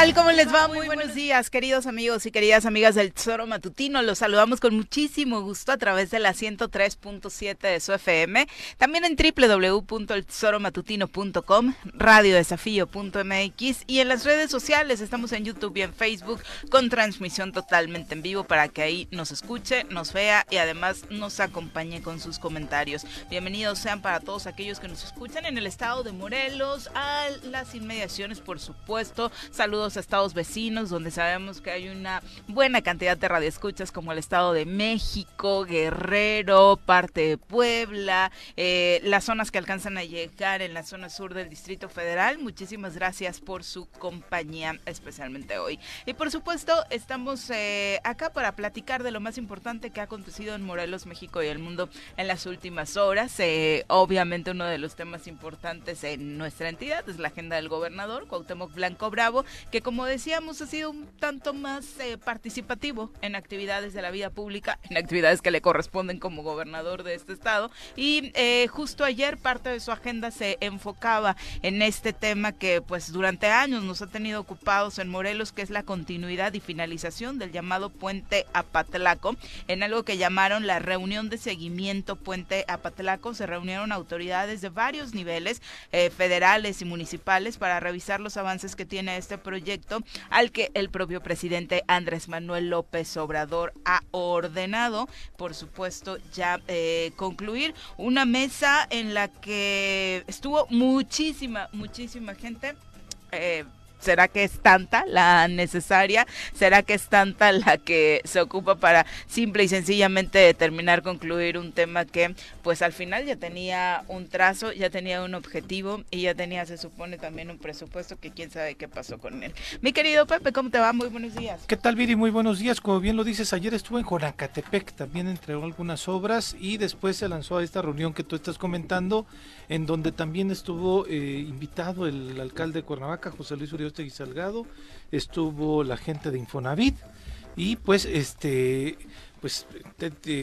tal? ¿Cómo les va? Muy buenos días, queridos amigos y queridas amigas del Tesoro Matutino. Los saludamos con muchísimo gusto a través de la 103.7 de su FM, también en www.eltesoromatutino.com, radiodesafío.mx y en las redes sociales. Estamos en YouTube y en Facebook con transmisión totalmente en vivo para que ahí nos escuche, nos vea y además nos acompañe con sus comentarios. Bienvenidos sean para todos aquellos que nos escuchan en el estado de Morelos, a las inmediaciones, por supuesto. Saludos estados vecinos, donde sabemos que hay una buena cantidad de radioescuchas, como el Estado de México, Guerrero, parte de Puebla, eh, las zonas que alcanzan a llegar en la zona sur del Distrito Federal. Muchísimas gracias por su compañía, especialmente hoy. Y por supuesto, estamos eh, acá para platicar de lo más importante que ha acontecido en Morelos, México y el mundo en las últimas horas. Eh, obviamente uno de los temas importantes en nuestra entidad es la agenda del gobernador, Cuauhtémoc Blanco Bravo, que como decíamos ha sido un tanto más eh, participativo en actividades de la vida pública, en actividades que le corresponden como gobernador de este estado. Y eh, justo ayer parte de su agenda se enfocaba en este tema que pues durante años nos ha tenido ocupados en Morelos, que es la continuidad y finalización del llamado puente Apatlaco, en algo que llamaron la reunión de seguimiento puente Apatlaco. Se reunieron autoridades de varios niveles, eh, federales y municipales, para revisar los avances que tiene este proyecto al que el propio presidente Andrés Manuel López Obrador ha ordenado, por supuesto, ya eh, concluir una mesa en la que estuvo muchísima, muchísima gente. Eh, ¿Será que es tanta la necesaria? ¿Será que es tanta la que se ocupa para simple y sencillamente determinar, concluir un tema que pues al final ya tenía un trazo, ya tenía un objetivo y ya tenía, se supone, también un presupuesto que quién sabe qué pasó con él. Mi querido Pepe, ¿cómo te va? Muy buenos días. ¿Qué tal, Viri? Muy buenos días. Como bien lo dices, ayer estuvo en Jonacatepec, también entregó algunas obras y después se lanzó a esta reunión que tú estás comentando, en donde también estuvo eh, invitado el, alcalde de Cuernavaca, José Luis Uribe y Salgado, estuvo la gente de Infonavit y pues este pues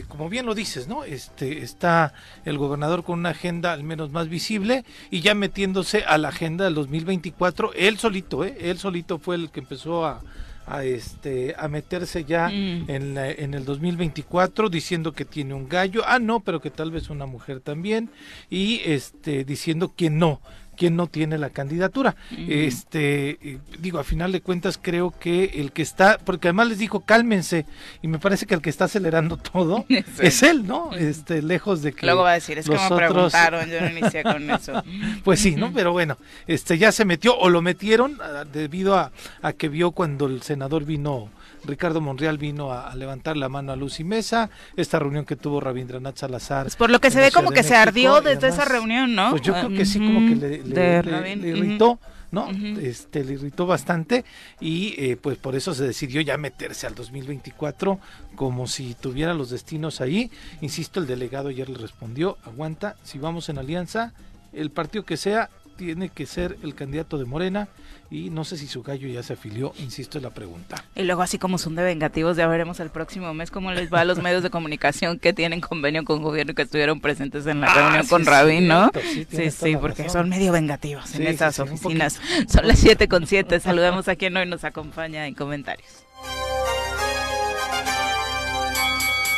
como bien lo dices, ¿no? Este está el gobernador con una agenda al menos más visible y ya metiéndose a la agenda del 2024, él solito, ¿eh? Él solito fue el que empezó a, a este a meterse ya mm. en, en el 2024 diciendo que tiene un gallo, ah no, pero que tal vez una mujer también y este diciendo que no, quién no tiene la candidatura. Este, digo, a final de cuentas creo que el que está, porque además les dijo cálmense y me parece que el que está acelerando todo es él, ¿no? Este, lejos de que luego va a decir, es que me preguntaron, yo no inicié con eso. pues sí, ¿no? Pero bueno, este ya se metió o lo metieron ah, debido a, a que vio cuando el senador vino Ricardo Monreal vino a, levantar la mano a Luz y Mesa, esta reunión que tuvo Rabindranath Salazar. Pues por lo que se ve como que se ardió desde esa reunión, ¿no? Pues yo creo que sí, como que le, irritó. ¿no? Este le irritó bastante y eh, pues por eso se decidió ya meterse al 2024 como si tuviera los destinos ahí. Insisto, el delegado ayer le respondió, aguanta, si vamos en alianza, el partido que sea tiene que ser el candidato de Morena y no sé si su gallo ya se afilió, insisto en la pregunta. Y luego así como son de vengativos, ya veremos el próximo mes cómo les va a los medios de comunicación que tienen convenio con gobierno que estuvieron presentes en la ah, reunión con Rabín, ¿no? Sí, sí, porque son medio vengativos en esas oficinas. Son las 7 con 7, saludamos a quien hoy nos acompaña en comentarios.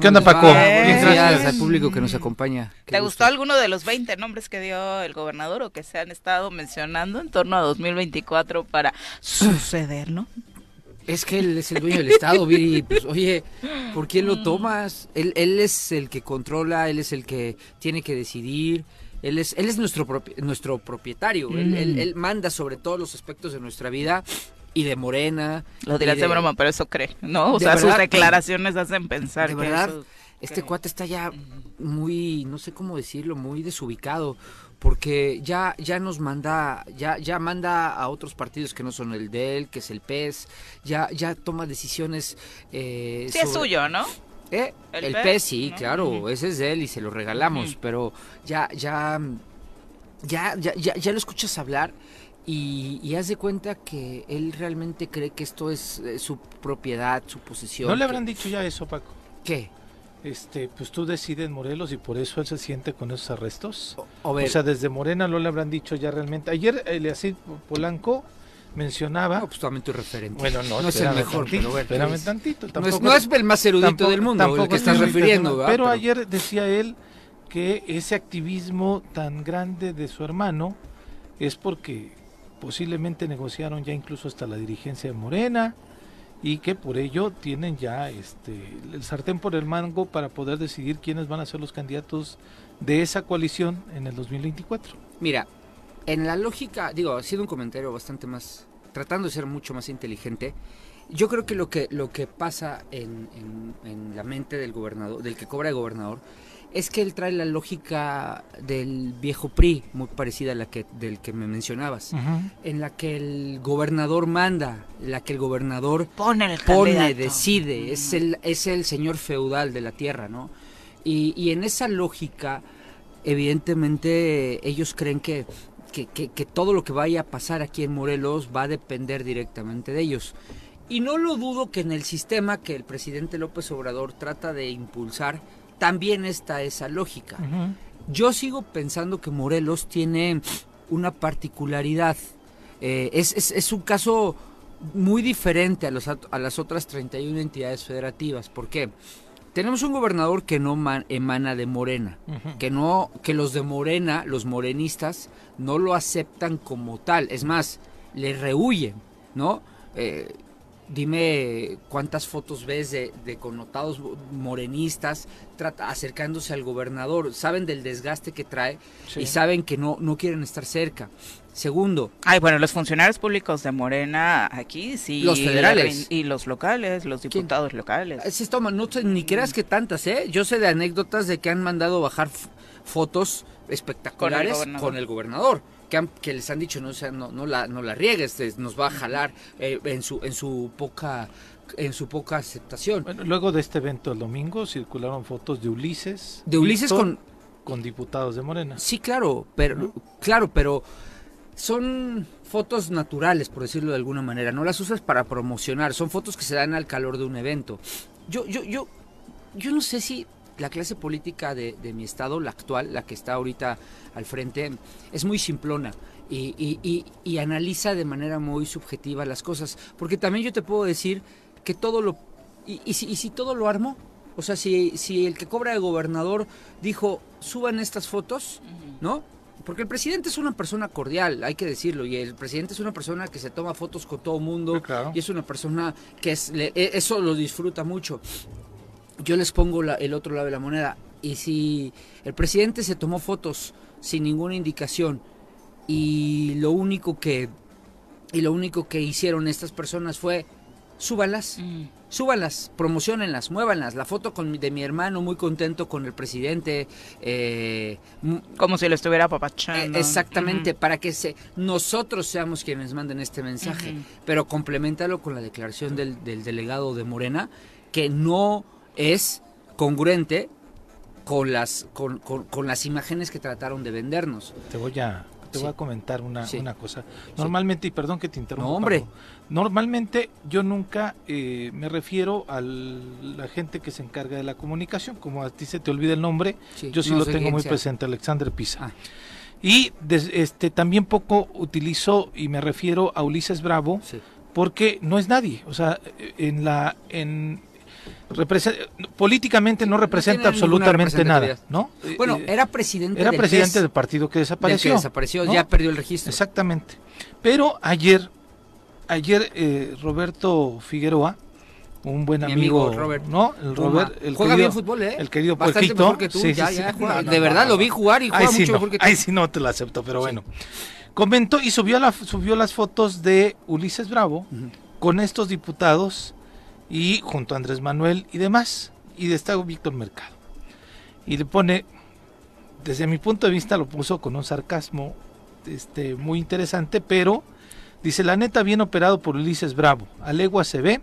¿Qué onda, Paco? Gracias al público que nos acompaña. ¿Te gustó alguno de los 20 nombres que dio el gobernador o que se han estado mencionando en torno a 2024 para suceder, no? Es que él es el dueño del Estado, Viri. Pues, oye, ¿por quién lo tomas? Él, él es el que controla, él es el que tiene que decidir. Él es, él es nuestro, nuestro propietario. él, él, manda sobre todos los aspectos de nuestra vida y de Morena. Lo dirás de... broma, pero eso cree, ¿no? O sea, sus declaraciones hacen pensar de verdad, este cuate está ya muy, no sé cómo decirlo, muy desubicado, porque ya, ya nos manda, ya, ya manda a otros partidos que no son el de él, que es el PES, ya, ya toma decisiones. Eh, sí, es suyo, ¿no? ¿Eh? El, PES, sí, claro, ese es de él y se lo regalamos, pero ya, ya, ya, ya, ya, lo escuchas hablar. Y, y, haz de cuenta que él realmente cree que esto es eh, su propiedad, su posesión. ¿No le habrán dicho ya eso, Paco? ¿Qué? este, pues tú decides Morelos y por eso él se siente con esos arrestos. O, sea, desde Morena no le habrán dicho ya realmente. Ayer Eliasir Polanco mencionaba. No, pues totalmente referente. Bueno, no, no es el mejor, pero espérame tantito. no, es, el más erudito del mundo el que estás refiriendo. Pero, ayer decía él que ese activismo tan grande de su hermano es porque posiblemente negociaron ya incluso hasta la dirigencia de Morena y que por ello tienen ya este el sartén por el mango para poder decidir quiénes van a ser los candidatos de esa coalición en el 2024. Mira, en la lógica, digo, ha sido un comentario bastante más, tratando de ser mucho más inteligente. Yo creo que lo que lo que pasa en, en la mente del gobernador, del que cobra de gobernador, es que él trae la lógica del viejo PRI, muy parecida a la que del que me mencionabas, en la que el gobernador manda, en la que el gobernador pone, pone decide, es el es el señor feudal de la tierra, ¿no? Y, y en esa lógica, evidentemente, ellos creen que que, que, que todo lo que vaya a pasar aquí en Morelos va a depender directamente de ellos. Y no lo dudo que en el sistema que el presidente López Obrador trata de impulsar, también está esa lógica. Yo sigo pensando que Morelos tiene una particularidad. Eh, es, es, un caso muy diferente a, los, a las otras 31 entidades federativas. ¿Por qué? Tenemos un gobernador que no emana de Morena, que no, que los de Morena, los morenistas, no lo aceptan como tal. Es más, le rehuyen, ¿no? Eh, Dime cuántas fotos ves de, connotados morenistas trata, acercándose al gobernador. Saben del desgaste que trae y saben que no, no quieren estar cerca. Segundo. Ay, bueno, los funcionarios públicos de Morena aquí sí. Los federales. Y los locales, los diputados locales. Sí, toma, no, ni creas que tantas, ¿eh? Yo sé de anécdotas de que han mandado bajar fotos espectaculares con el gobernador que, les han dicho no, sea, no, no, la, no la riegues, nos va a jalar eh, en, su, en su poca en su poca aceptación. Bueno, luego de este evento el domingo circularon fotos de Ulises. De Ulises con con diputados de Morena. Sí, claro, pero claro, pero son fotos naturales, por decirlo de alguna manera. No las usas para promocionar, son fotos que se dan al calor de un evento. Yo yo yo yo no sé si la clase política de, mi estado, la actual, la que está ahorita al frente, es muy simplona. Y, analiza de manera muy subjetiva las cosas. Porque también yo te puedo decir que todo lo... ¿Y, si, si, todo lo armó? O sea, si, si el que cobra de gobernador dijo, suban estas fotos, ¿no? Porque el presidente es una persona cordial, hay que decirlo, y el presidente es una persona que se toma fotos con todo el mundo, y es una persona que es, e, eso lo disfruta mucho yo les pongo el otro lado de la moneda. Y si el presidente se tomó fotos sin ninguna indicación y lo único que y lo único que hicieron estas personas fue súbanlas, mm. súbanlas, promocionenlas, muévanlas. La foto con, de mi hermano muy contento con el presidente. Eh, Como si lo estuviera apapachando. Eh, exactamente, para que se, nosotros seamos quienes manden este mensaje. Pero complementalo con la declaración del, del delegado de Morena, que no es congruente con las, con, con, las imágenes que trataron de vendernos. Te voy a, te voy a comentar una, una cosa. Normalmente, y perdón que te interrumpa. No, hombre. normalmente yo nunca eh, me refiero a la gente que se encarga de la comunicación, como a ti se te olvida el nombre, yo sí lo tengo muy presente, Alexander Pisa. Ah. Y este también poco utilizo y me refiero a Ulises Bravo, porque no es nadie. O sea, en la en políticamente no representa absolutamente nada, ¿no? Bueno, eh, era presidente era presidente del partido que desapareció, desapareció, ya perdió el registro. Exactamente. Pero ayer ayer eh, Roberto Figueroa un buen amigo, Robert. ¿no? El Robert, el juega bien fútbol, ¿eh? El querido Bastante mejor que tú, ya, ya, de verdad lo vi jugar y juega mucho mejor que tú. Ahí sí no te lo acepto, pero bueno. Comentó y subió la subió las fotos de Ulises Bravo con estos diputados y junto a Andrés Manuel y demás. y está Víctor Mercado. Y le pone, desde mi punto de vista lo puso con un sarcasmo este, muy interesante, pero dice, la neta bien operado por Ulises Bravo. A legua se ve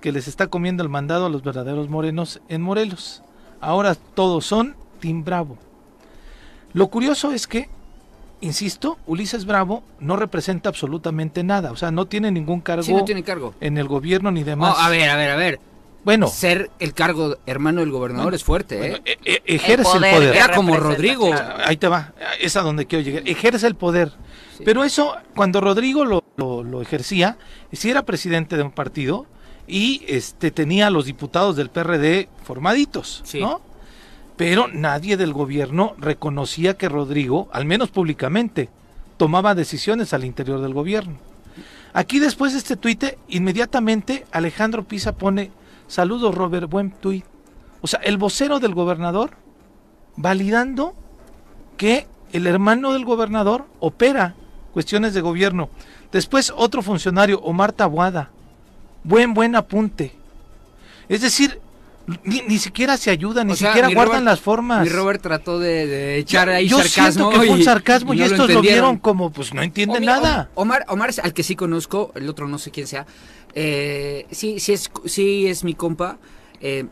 que les está comiendo el mandado a los verdaderos morenos en Morelos. Ahora todos son Team Bravo. Lo curioso es que, insisto, Ulises Bravo no representa absolutamente nada, o sea, no tiene ningún cargo, Sí, no tiene cargo. en el gobierno ni No, demás. a ver, a ver, a ver. bueno, Ser el cargo hermano del gobernador es fuerte, bueno, ¿eh? e- e- ejerce el poder Era como Rodrigo. claro. Ahí te va, es a donde quiero llegar. Ejerce el poder. Pero eso, cuando Rodrigo lo, lo- lo ejercía, si era presidente de un partido y este tenía a los diputados del PRD formaditos, Sí. ¿no? Pero nadie del gobierno reconocía que Rodrigo, al menos públicamente, tomaba decisiones al interior del gobierno. Aquí después de este tuite, inmediatamente Alejandro Pisa pone, saludos Robert, buen tuit. O sea, el vocero del gobernador validando que el hermano del gobernador opera cuestiones de gobierno. Después otro funcionario, Omar Tabuada. Buen, buen apunte. Es decir, ni, ni siquiera se ayudan, ni O sea, siquiera guardan Robert- las formas. Mi Robert trató de, de echar ahí Yo sarcasmo. siento que fue un y- sarcasmo y, no estos lo, vieron como, pues no entiende Omi- nada. Om- Omar, Omar, al que sí conozco, el otro no sé quién sea. eh, sí, sí es, sí es mi compa. eh,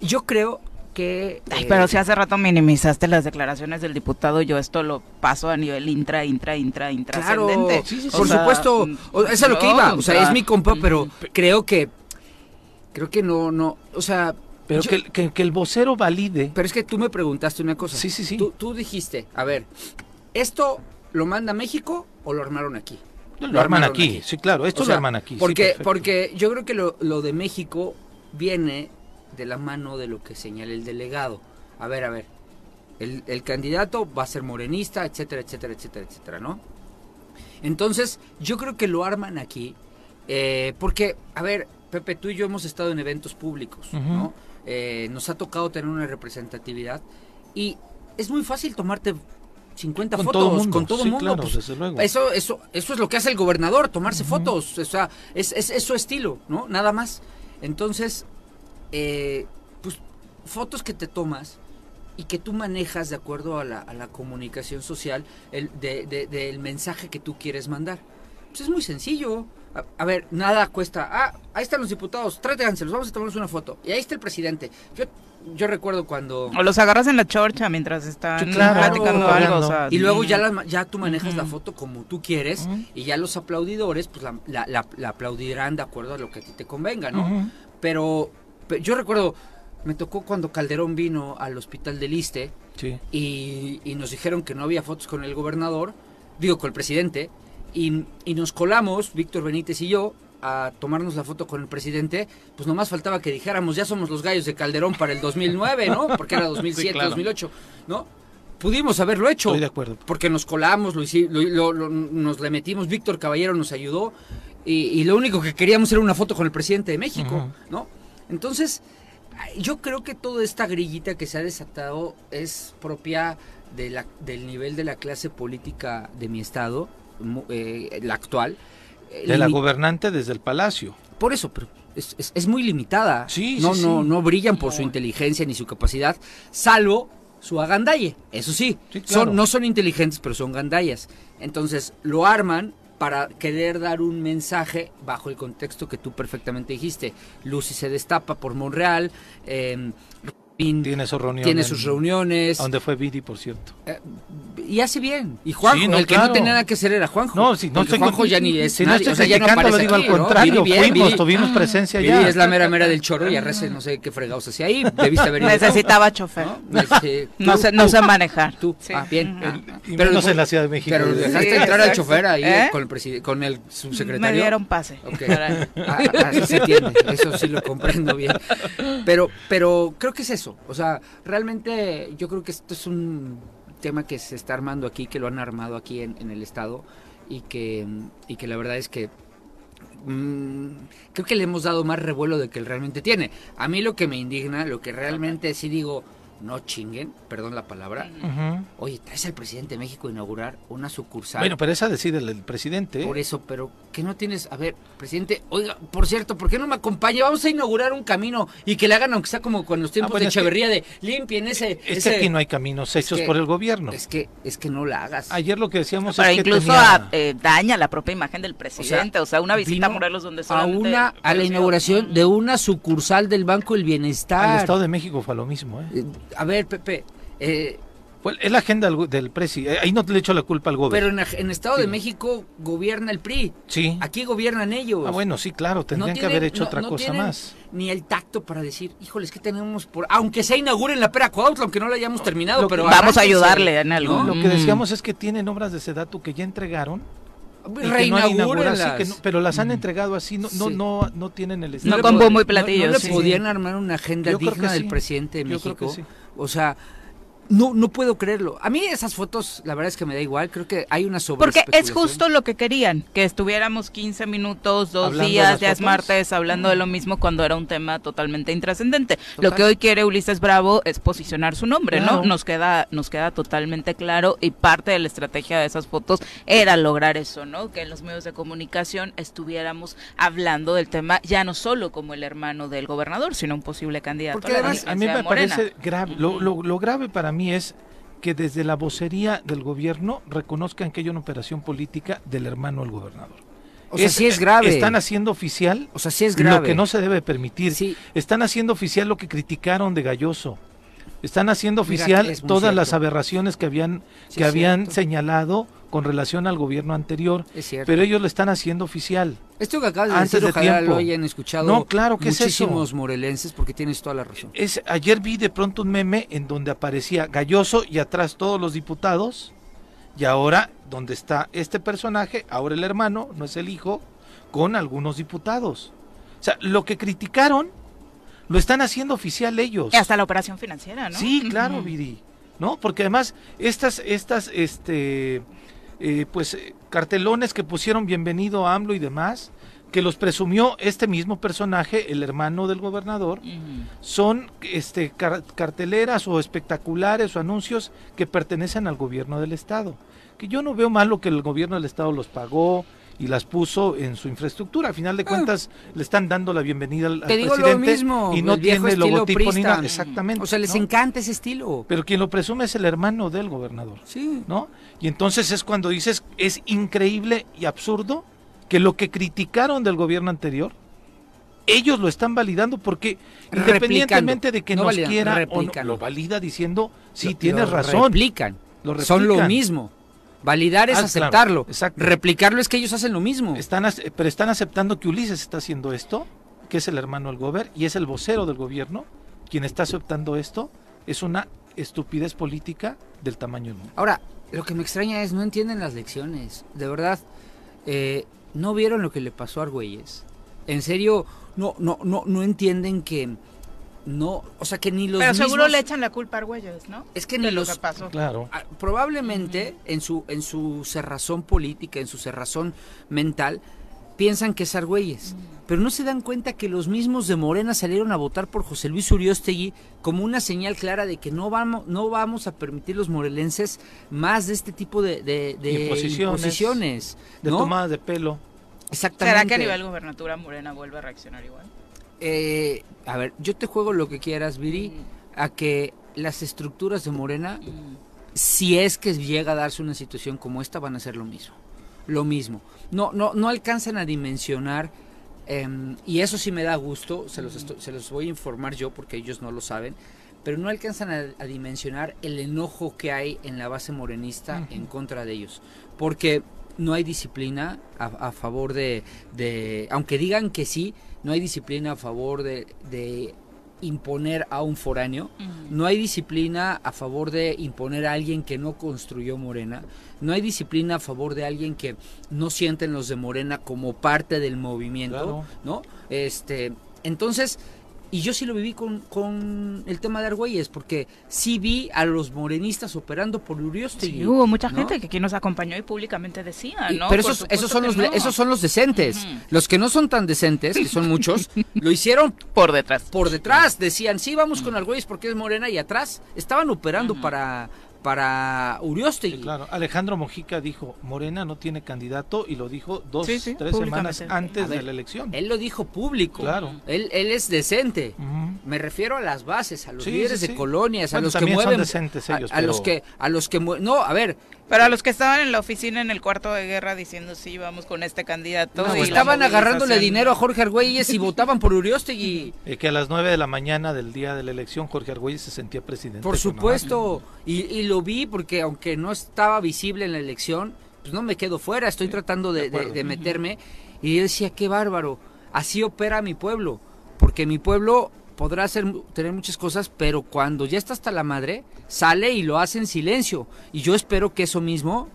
yo creo que. Ay, eh, pero si hace rato minimizaste las declaraciones del diputado, yo esto lo paso a nivel intra, intra, intra, Claro, intrascendente. Sí, sí, sí. O por sea, supuesto, o- eso es a lo que iba. O sea, es mi compa, pero creo que. Creo que no, no. O sea. Pero yo- que, que- que el vocero valide. Pero es que tú me preguntaste una cosa. Sí, sí, sí. Tú, tú dijiste, a ver, ¿esto lo manda México o lo armaron aquí? Lo, arman aquí. sí, claro, esto O sea, lo arman aquí. Porque, porque yo creo que lo, lo de México viene de la mano de lo que señala el delegado. A ver, a ver. El, el candidato va a ser morenista, etcétera, etcétera, etcétera, etcétera, ¿no? Entonces, yo creo que lo arman aquí. eh, porque, a ver, Pepe, tú y yo hemos estado en eventos públicos. ¿no? Eh, nos ha tocado tener una representatividad. Y es muy fácil tomarte 50 Con fotos todo mundo, con todo sí, mundo. claro, pues, desde luego. eso, eso, eso es lo que hace el gobernador, tomarse fotos. O sea, es, es, es su estilo, ¿no? Nada más. Entonces, eh, pues, fotos que te tomas y que tú manejas de acuerdo a la, a la comunicación social el, de, de- del mensaje que tú quieres mandar. Pues es muy sencillo. A, a ver, nada cuesta. Ah, ahí están los diputados, tráiganselos, vamos a tomarnos una foto. Y ahí está el presidente. Yo, yo recuerdo cuando... O los agarras en la chorcha mientras están claro, platicando algo. o sea, Y luego ya, la- ya tú manejas la foto como tú quieres y ya los aplaudidores pues la, la- la- la aplaudirán de acuerdo a lo que a ti te convenga, ¿no? Pero, pe- yo recuerdo, me tocó cuando Calderón vino al hospital del Iste Sí. y, y nos dijeron que no había fotos con el gobernador, digo, con el presidente, y, y nos colamos, Víctor Benítez y yo, a tomarnos la foto con el presidente, pues nomás faltaba que dijéramos, ya somos los gallos de Calderón para el 2009, ¿no? Porque era 2007, Sí, claro. 2008, ¿no? Pudimos haberlo hecho. Estoy de acuerdo. Porque nos colamos, lo, lo- lo- nos le metimos, Víctor Caballero nos ayudó y, y lo único que queríamos era una foto con el presidente de México. ¿no? Entonces, yo creo que toda esta grillita que se ha desatado es propia de la, del nivel de la clase política de mi estado, eh, la actual. Eh, De la gobernante desde el palacio. por eso, pero es, es- es muy limitada. Sí, no, sí, no, sí. no brillan por No. su inteligencia ni su capacidad, salvo su agandalle. Eso sí, Sí, claro. son, no son inteligentes, pero son gandallas. Entonces lo arman para querer dar un mensaje bajo el contexto que tú perfectamente dijiste. Lucy se destapa por Monreal, eh, Tiene sus reuniones. tiene sus reuniones Donde fue Vidi, por cierto. eh, y hace bien. Y Juanjo, Sí, no, el que claro. no tenía nada que hacer era Juanjo. No, sí, no estoy Juanjo con- ya ni es no nadie, estoy o sea, ya no lo digo aquí, al ¿no? contrario, Viri bien, fuimos, tuvimos presencia Viri ya. es la mera mera del choro y Arrece no sé qué fregados hacía ahí. Debiste haber ido. Necesitaba chofer. ¿no? Este, No tú- sé, no sé manejar. Tú, Sí. ah, bien. Ah, Y pero menos lo- en la Ciudad de México. Pero dejaste Sí, entrar al chofer ahí ¿Eh? con, el con el Me subsecretario. dieron pase. Ok. Caray. Ah, ah, Así se entiende, eso sí lo comprendo bien. Pero, pero creo que es eso. O sea, realmente yo creo que esto es un tema que se está armando aquí, que lo han armado aquí en, en el estado y que, y que la verdad es que mm, creo que le hemos dado más revuelo de que él realmente tiene. A mí lo que me indigna, lo que realmente sí digo, no chinguen, perdón la palabra. Oye, traes al presidente de México a inaugurar una sucursal. Bueno, pero esa decide el, el presidente. ¿eh? Por eso, pero que no tienes, a ver, presidente, oiga, por cierto, ¿por qué no me acompaña? Vamos a inaugurar un camino y que le hagan, aunque sea como con los tiempos Ah, bueno, de que- Echeverría, de limpien ese... Es ese- que aquí no hay caminos hechos que- por el gobierno. Es que, es que no la hagas. Ayer lo que decíamos Pero es que incluso tenía- a- eh, daña la propia imagen del presidente. O sea, una visita a Morelos donde a solamente... una a la inauguración de una sucursal del Banco del Bienestar. al Estado de México fue lo mismo. ¿eh? Eh, A ver, Pepe, eh, Fue- es la agenda del, del presi. eh, Ahí no le echo la culpa al gobierno. pero en, en Estado de. México gobierna el PRI. sí. Aquí gobiernan ellos. Ah, bueno, sí, claro. Tendrían que haber hecho no- otra no cosa más. Ni el tacto para decir, híjoles, que tenemos por. Aunque se inaugure en la Pera Cuautla, aunque no la hayamos terminado, que- pero. Vamos a ayudarle en algo. ¿no? Lo que Mm. decíamos es que tienen obras de Sedatu que ya entregaron. que no Reinaugúrenlas. que no- pero las han entregado así, no, no, Sí. no, no tienen el No estilo. con le pod- bombo y no- platillo, No, le sí. podían armar una agenda Yo creo digna que del sí. presidente de Yo creo México. que sí. O sea, no, no puedo creerlo. A mí esas fotos, la verdad es que me da igual. Creo que hay una sobre Porque es justo lo que querían, que estuviéramos 15 minutos, dos Hablando días, ya es martes, hablando de lo mismo cuando era un tema totalmente intrascendente. Total. Lo que hoy quiere Ulises Bravo es posicionar su nombre, Claro. ¿no? Nos queda, nos queda totalmente claro y parte de la estrategia de esas fotos era lograr eso, ¿no? Que en los medios de comunicación estuviéramos hablando del tema ya no solo como el hermano del gobernador, sino un posible candidato Porque a la además, A mí me Morena. parece grave. Lo, lo- lo grave para mí es que desde la vocería del gobierno reconozcan que hay una operación política del hermano del gobernador. O sea, sí es grave. Están haciendo oficial O sea, sí es grave. lo que no se debe permitir. Sí. Están haciendo oficial lo que criticaron de Galloso. Están haciendo oficial es todas cierto. las aberraciones que habían Sí, que es habían cierto. señalado con relación al gobierno anterior. Es cierto. Pero ellos lo están haciendo oficial. Esto que acabas de antes decir, de ojalá tiempo. lo hayan escuchado No, claro, ¿qué es eso? muchísimos morelenses, porque tienes toda la razón. Es, ayer vi de pronto un meme en donde aparecía Galloso y atrás todos los diputados. Y ahora, donde está este personaje, ahora el hermano, no es el hijo, con algunos diputados. O sea, lo que criticaron, lo están haciendo oficial ellos. Y hasta la operación financiera, ¿no? Sí, claro. Viri. ¿No? Porque además, estas, estas, este, eh, pues, eh, cartelones que pusieron bienvenido a AMLO y demás, que los presumió este mismo personaje, el hermano del gobernador, son este car- carteleras o espectaculares o anuncios que pertenecen al gobierno del estado. Que yo no veo malo que el gobierno del estado los pagó y las puso en su infraestructura. A final de cuentas le están dando la bienvenida al, Ah. Lo presidente mismo, y no tiene logotipo ni prista. nada. Exactamente. O sea, les ¿no? encanta ese estilo. Pero quien lo presume es el hermano del gobernador. Sí. ¿no? Y entonces es cuando dices, es increíble y absurdo que lo que criticaron del gobierno anterior, ellos lo están validando porque Replicando. independientemente de que No nos validan, quiera o no, replican. lo valida diciendo, sí, Lo- tienes lo razón. Replican. Lo Son lo replican. mismo. Validar es Ah, aceptarlo. Replicarlo es que ellos hacen lo mismo. Están, pero están aceptando que Ulises está haciendo esto, que es el hermano del gobierno y es el vocero del gobierno, quien está aceptando esto, es una estupidez política del tamaño del mundo. Ahora, lo que me extraña es no entienden las lecciones. De verdad, eh, no vieron lo que le pasó a Argüelles. En serio, no, no, no, no entienden que no, o sea que ni los Pero seguro mismos- le echan la culpa a Argüelles, ¿no? Es que De ni lo los que pasó. Claro. Ah, probablemente en su en su cerrazón política, en su cerrazón mental, piensan que es Argüelles, pero no se dan cuenta que los mismos de Morena salieron a votar por José Luis Uriostegui como una señal clara de que no vamos no vamos a permitir los morelenses más de este tipo de, de, de Imposiciones, imposiciones, De ¿no? tomadas de pelo. Exactamente. ¿Será que a nivel gobernatura Morena vuelve a reaccionar igual? Eh, a ver, yo te juego lo que quieras, Viri, a que las estructuras de Morena Mm. si es que llega a darse una situación como esta, van a hacer lo mismo. Lo mismo. No, no, no alcanzan a dimensionar, em, y eso sí me da gusto, se los, esto- se los voy a informar yo porque ellos no lo saben, pero no alcanzan a, a dimensionar el enojo que hay en la base morenista en contra de ellos. Porque no hay disciplina a, a favor de, de, aunque digan que sí, no hay disciplina a favor de, de imponer a un foráneo, no hay disciplina a favor de imponer a alguien que no construyó Morena, no hay disciplina a favor de alguien que no sienten los de Morena como parte del movimiento, Claro. ¿no? Este, entonces Y yo sí lo viví con, con el tema de Argüelles, porque sí vi a los morenistas operando por Uriostegui. Sí, hubo mucha ¿no? gente que aquí nos acompañó y públicamente decía, Y- ¿no? pero Por esos, esos, son los, no. esos son los decentes. Los que no son tan decentes, que son muchos, lo hicieron por detrás. por detrás. Decían, sí, vamos con Argüelles porque es morena y atrás estaban operando para, para Uriostegui. Sí, claro. Alejandro Mojica dijo, Morena no tiene candidato y lo dijo dos, Sí, sí, tres semanas antes A ver, de la elección. Él lo dijo público. Claro. Él, él es decente. Me refiero a las bases, a los líderes de colonias, a los que también son mueven. decentes a- ellos, a, los pero- que, a los que no, a ver, Pero a los que estaban en la oficina en el cuarto de guerra diciendo sí, vamos con este candidato. No, y la estaban agarrándole dinero a Jorge Argüelles y votaban por Uriostegui. Eh, que a las 9 de la mañana del día de la elección Jorge Argüelles se sentía presidente. Por supuesto, y, y lo vi porque aunque no estaba visible en la elección, pues no me quedo fuera, estoy tratando de- de meterme. Y yo decía, qué bárbaro, así opera mi pueblo, porque mi pueblo podrá hacer, tener muchas cosas, pero cuando ya está hasta la madre, sale y lo hace en silencio. Y yo espero que eso mismo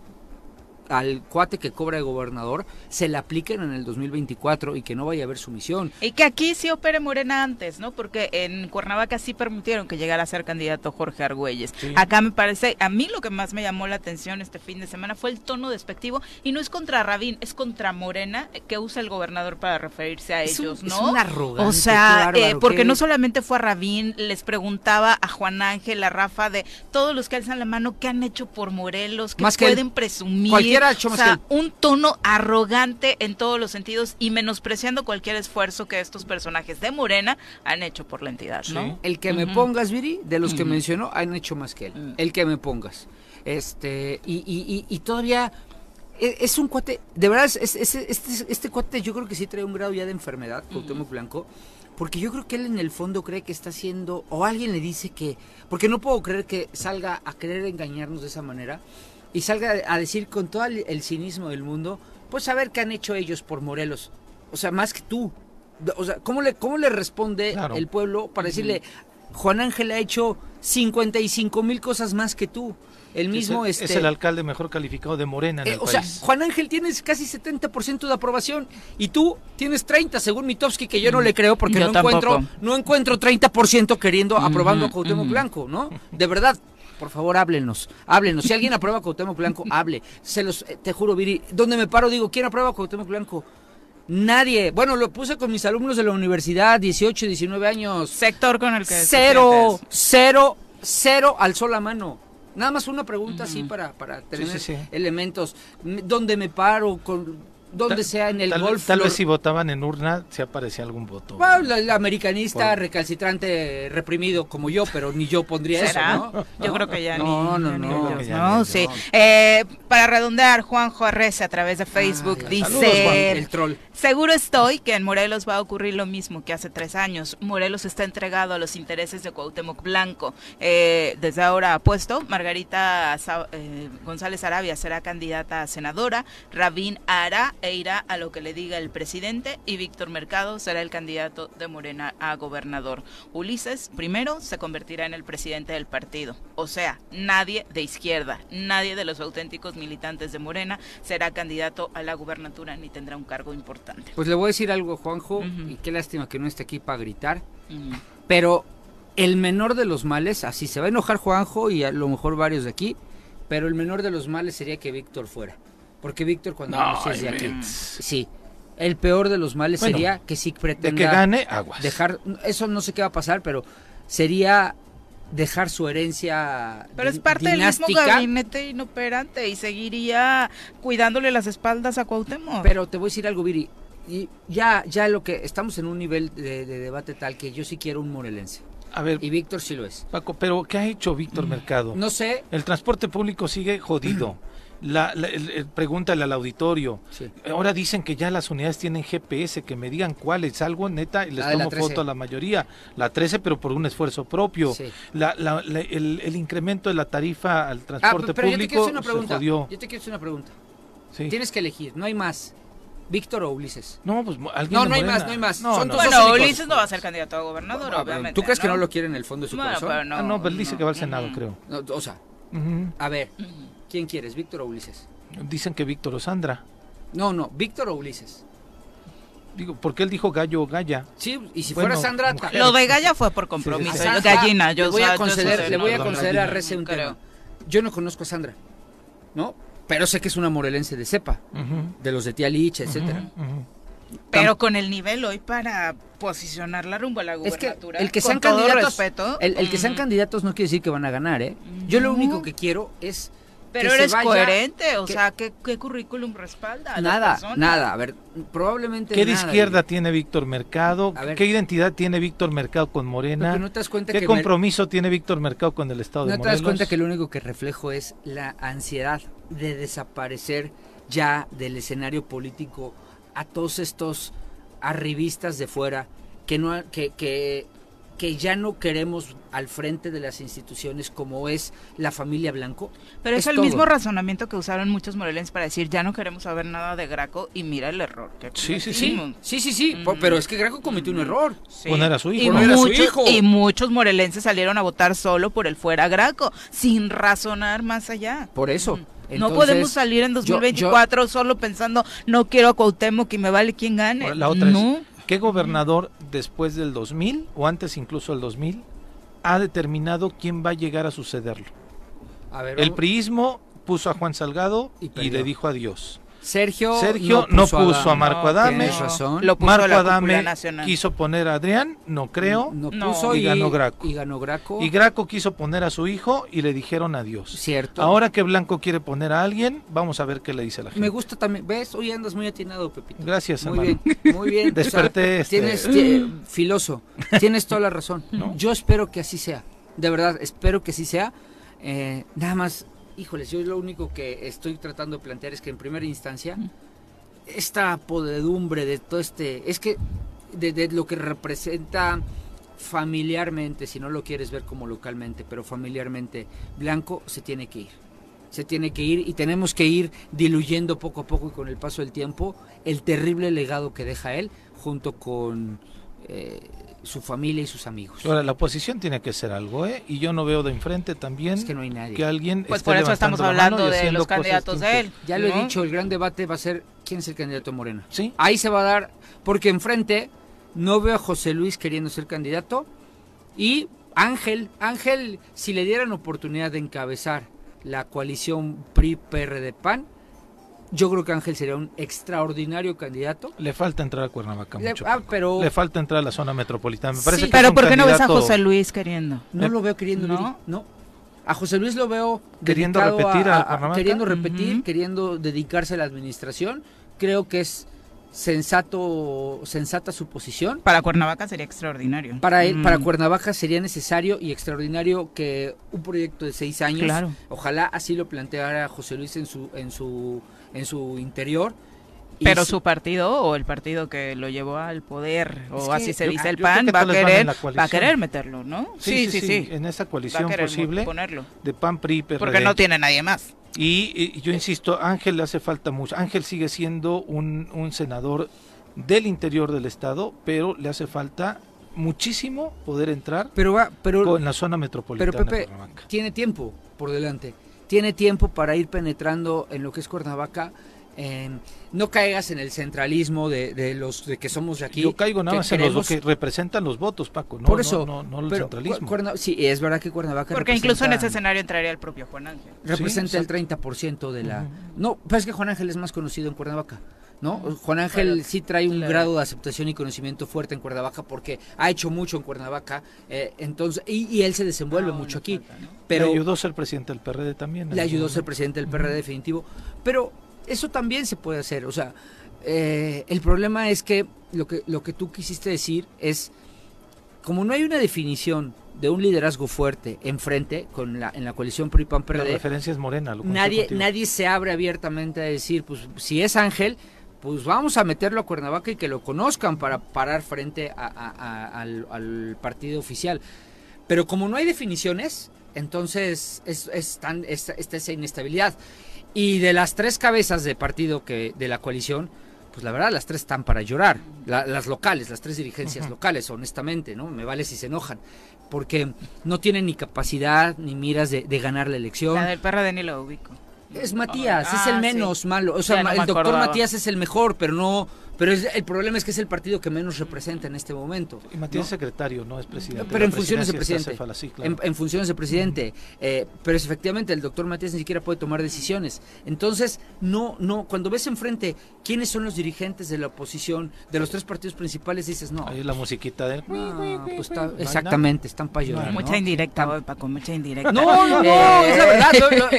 al cuate que cobra de gobernador se le apliquen en el 2024 y que no vaya a haber sumisión. Y que aquí sí opere Morena antes, ¿no? Porque en Cuernavaca sí permitieron que llegara a ser candidato Jorge Argüelles. Sí. Acá me parece, a mí lo que más me llamó la atención este fin de semana fue el tono despectivo y no es contra Rabín, es contra Morena eh, que usa el gobernador para referirse a Es un- ellos, es ¿no? un arrogante, O sea, eh, porque qué- no solamente fue a Rabín, les preguntaba a Juan Ángel, a Rafa, de todos los que alzan la mano, ¿qué han hecho por Morelos? ¿Qué Más que él. pueden presumir? O sea, que un tono arrogante en todos los sentidos y menospreciando cualquier esfuerzo que estos personajes de Morena han hecho por la entidad, ¿no? Sí. El que me Ujú. pongas, Viri, de los que Ujú. mencionó, han hecho más que él. Mm. El que me pongas. Este, y, y, y, y todavía e- es un cuate, de verdad, es, es- es- este, este cuate yo creo que sí trae un grado ya de enfermedad, Cuauhtémoc Blanco, porque yo creo que él en el fondo cree que está haciendo, o alguien le dice que, porque no puedo creer que salga a querer engañarnos de esa manera, y salga a decir con todo el, cinismo del mundo, pues a ver qué han hecho ellos por Morelos, o sea, más que tú. O sea, ¿cómo le, cómo le responde Claro. el pueblo para decirle, Juan Ángel ha hecho 55 mil cosas más que tú? El mismo, es, el, este... es el alcalde mejor calificado de Morena en eh, el o sea. Juan Ángel tienes casi 70% de aprobación y tú tienes 30 según Mitowski que yo no le creo porque Yo no tampoco. encuentro no encuentro 30% queriendo aprobando a Cuauhtémoc. Blanco, ¿no? De verdad. Por favor, háblenos, háblenos. Si alguien aprueba Cuauhtémoc Blanco, hable. Se los, eh, te juro, Viri, ¿dónde me paro? Digo, ¿quién aprueba Cuauhtémoc Blanco? Nadie. Bueno, lo puse con mis alumnos de la universidad, 18, 19 años. Sector con el que... Cero, cero, cero alzó la mano. Nada más una pregunta así para, para tener sí, sí. elementos. ¿Dónde me paro? Con, donde Ta- sea en el tal, golf. Tal vez si votaban en urna, se aparecía algún voto. Bueno, el americanista Por- recalcitrante reprimido como yo, pero ni yo pondría ¿Será? eso, ¿no? Yo ¿No? creo que ya no, ni, no, ni no. ellos, ¿no? Sí. Eh, para redondear, Juanjo Arrece a través de Facebook Ay, dice... saludos, Juan, el troll. Seguro estoy que en Morelos va a ocurrir lo mismo que hace tres años. Morelos está entregado a los intereses de Cuauhtémoc Blanco. Eh, desde ahora apuesto, Margarita Sa- eh, González Arabia será candidata a senadora, Rabín hará e irá a lo que le diga el presidente y Víctor Mercado será el candidato de Morena a gobernador. Ulises primero se convertirá en el presidente del partido. O sea, nadie de izquierda, nadie de los auténticos militantes de Morena será candidato a la gubernatura ni tendrá un cargo importante. Pues le voy a decir algo, Juanjo, y qué lástima que no esté aquí para gritar. Pero el menor de los males, así se va a enojar Juanjo y a lo mejor varios de aquí, pero el menor de los males sería que Víctor fuera. Porque Víctor cuando No, es de aquí. Sí. El peor de los males Bueno, sería que sí De pretenda que gane, aguas. dejar, eso no sé qué va a pasar, pero sería dejar su herencia Pero es parte del mismo gabinete inoperante y seguiría cuidándole las espaldas a Cuauhtémoc. Pero te voy a decir algo, Viri. Y ya, ya lo que estamos en un nivel de, de debate tal que yo sí quiero un morelense. A ver, Y Víctor sí lo es. Paco, pero ¿qué ha hecho Víctor Mercado? No sé. El transporte público sigue jodido. La, la- el- el- pregúntale al auditorio. Sí. Ahora dicen que ya las unidades tienen GPS, que me digan cuáles. Algo neta y les La la tomo 13. foto a la mayoría. La 13, pero por un esfuerzo propio. Sí. La- la- la- el, el incremento de la tarifa al Ah, transporte pero yo te quiero público hacer una se pregunta. jodió. Yo te quiero hacer una pregunta. Sí. Tienes que elegir, no hay más. Víctor o Ulises. No, pues alguien No, no hay más, no hay más. No, Son no. bueno, únicos. Ulises no va a ser candidato a gobernador, Ah, obviamente. ¿Tú crees que no lo quiere en el fondo de su Bueno, corazón? pero no, Ah, no, pero él dice no. que va al Senado, Ujú. creo. No, o sea, a ver, ¿quién quieres, Víctor o Ulises? Dicen que Víctor o Sandra. No, no, Víctor o Ulises. Digo, porque él dijo gallo o galla. Sí, y si Bueno, fuera Sandra... mujer. Lo de Galla fue por compromiso. Sí, sí, sí. Yo- Sandra Gallina, yo le voy a conceder, le voy a conceder a. Rece un tema. Yo no conozco a Sandra, ¿no? Pero sé que es una morelense de cepa, de los de tía Licha, etcétera. Pero con el nivel hoy para posicionarla rumbo a la Es que gubernatura. el que sean candidatos, respeto, el, el que sean candidatos no quiere decir que van a ganar, ¿eh? Yo lo único que quiero es Pero que se eres vaya- coherente, o que- sea, ¿qué, qué currículum respalda? a Nada, nada. A ver, probablemente ¿Qué de nada, izquierda tiene Víctor Mercado? Ver. ¿Qué identidad tiene Víctor Mercado con Morena? No te das cuenta ¿Qué que Mer- compromiso tiene Víctor Mercado con el Estado de no te Morelos? das cuenta que lo único que reflejo es la ansiedad de desaparecer ya del escenario político a todos estos arribistas de fuera que no que, que que ya no queremos al frente de las instituciones como es la familia Blanco. Pero es, Es el todo. mismo razonamiento que usaron muchos morelenses para decir, ya no queremos saber nada de Graco y mira el error que Sí, sí, sí. Sí, sí, sí, Mm. pero es que Graco cometió un error. Sí. Poner a su hijo. Y Poner a su muchos, hijo. y muchos morelenses salieron a votar solo por el fuera Graco, sin razonar más allá. Por eso. no Entonces, podemos salir en yo- 2024 solo pensando, no quiero a Cuauhtémoc y me vale quien gane. Ahora, La otra no. es, ¿qué gobernador después del 2000 o antes incluso del 2000 ha determinado quién va a llegar a sucederlo? A ver, El priismo puso a Juan Salgado Y le dijo adiós. Sergio, Sergio no puso a. Marco No, Adame. Tienes razón. Lo puso Marco Adame nacional. quiso poner a Adrián, no creo. No No. puso Y ganó Graco. Y ganó Graco. Y Graco quiso poner a su hijo y le dijeron adiós. Cierto. Ahora que Blanco quiere poner a alguien, vamos a ver qué le dice la gente. Me gusta también. ¿Ves? Hoy andas muy atinado, Pepito. Gracias, Muy bien, muy bien. Desperté, este- Tienes, tie- filoso, tienes toda la razón. ¿No? Yo espero que así sea. De verdad, espero que así sea. Eh, nada más, híjoles, yo lo único que estoy tratando de plantear es que en primera instancia, esta podedumbre de todo este. Es que de, de lo que representa familiarmente, si no lo quieres ver como localmente, pero familiarmente, Blanco se tiene que ir. Se tiene que ir y tenemos que ir diluyendo poco a poco y con el paso del tiempo el terrible legado que deja él junto con eh, su familia y sus amigos. Ahora, la oposición tiene que hacer algo, ¿eh? Y yo no veo de enfrente también Es que no hay nadie. que alguien Pues esté por eso estamos hablando de los candidatos de él. Ya lo he dicho, el gran debate va a ser quién es el candidato de Morena. Sí. Ahí se va a dar, porque enfrente no veo a José Luis queriendo ser candidato y Ángel, Ángel, si le dieran oportunidad de encabezar la coalición PRI-PRD-PAN, yo creo que Ángel sería un extraordinario candidato. Le falta entrar a Cuernavaca Le- mucho. ah, pero Le falta entrar a la zona metropolitana. Me parece Sí. que es Pero ¿por qué no ves a José Luis queriendo? no Eh, lo veo queriendo, ¿no? No. A José Luis lo veo ¿Queriendo repetir a- a a- Cuernavaca? queriendo repetir, queriendo dedicarse a la administración. Creo que es sensato, sensata su posición. Para Cuernavaca sería extraordinario. Para él, Mm. para Cuernavaca sería necesario y extraordinario que un proyecto de seis años, Claro. ojalá así lo planteara José Luis en su, en su, en su interior. Pero su partido o el partido que lo llevó al poder Es o que así se yo- dice el PAN que va querer va a querer meterlo, ¿no? Sí, sí, sí, En esa coalición posible ponerlo. de PAN, PRI, PRD. Porque no tiene nadie más. Y, y yo insisto, Ángel le hace falta mucho. Ángel sigue siendo un, un senador del interior del estado, pero le hace falta muchísimo poder entrar pero va, pero con la zona metropolitana Pero Pepe de tiene tiempo por delante. Tiene tiempo para ir penetrando en lo que es Cuernavaca. Eh, no caigas en el centralismo de, de los de que somos de aquí. Yo caigo nada más en los que representan los votos, Paco, no, por eso, no, no, el pero centralismo. Cuerna- sí, es verdad que Cuernavaca Porque incluso en ese escenario entraría el propio Juan Ángel. representa Sí, el exacto. 30% de la... No, pero es que Juan Ángel es más conocido en Cuernavaca, ¿no? Juan Ángel Pero- sí trae un claro. grado de aceptación y conocimiento fuerte en Cuernavaca porque ha hecho mucho en Cuernavaca, eh, entonces y, y él se desenvuelve Ah, mucho aquí, falta, ¿no? pero le ayudó a ser presidente del PRD también. le ayudó a ser presidente del PRD definitivo, pero eso también se puede hacer, o sea, eh, el problema es que lo que lo que tú quisiste decir es como no hay una definición de un liderazgo fuerte enfrente con la en la coalición PRI PAN La referencia es morena. Lo nadie contigo. nadie se abre abiertamente a decir pues si es Ángel pues vamos a meterlo a Cuernavaca y que lo conozcan para parar frente a- a- a- al, al partido oficial pero como no hay definiciones entonces es, es tan- es- está esa inestabilidad y de las tres cabezas de partido que de la coalición pues la verdad las tres están para llorar La- las locales las tres dirigencias locales honestamente no me vale si se enojan porque no tienen ni capacidad ni miras de, de ganar la elección La del PRD ni lo ubico. es Matías, Ah, es el sí. menos malo. O sea, no el doctor acordaba. Matías es el mejor, pero no, Pero es- el problema es que es el partido que menos representa en este momento. Y Matías ¿no? es secretario, no es presidente. Pero en funciones de presidente. está Cefala, sí, claro. en, en funciones de presidente. Eh, pero es efectivamente el doctor Matías ni siquiera puede tomar decisiones. Entonces, no, no, cuando ves enfrente quiénes son los dirigentes de la oposición, de los tres partidos principales, dices, no. Ahí la musiquita de... no, pues está- ¿No hay exactamente, están para llorar, Mucha ¿no? indirecta hoy, Paco, mucha indirecta. No, no, no, Eh, es la verdad.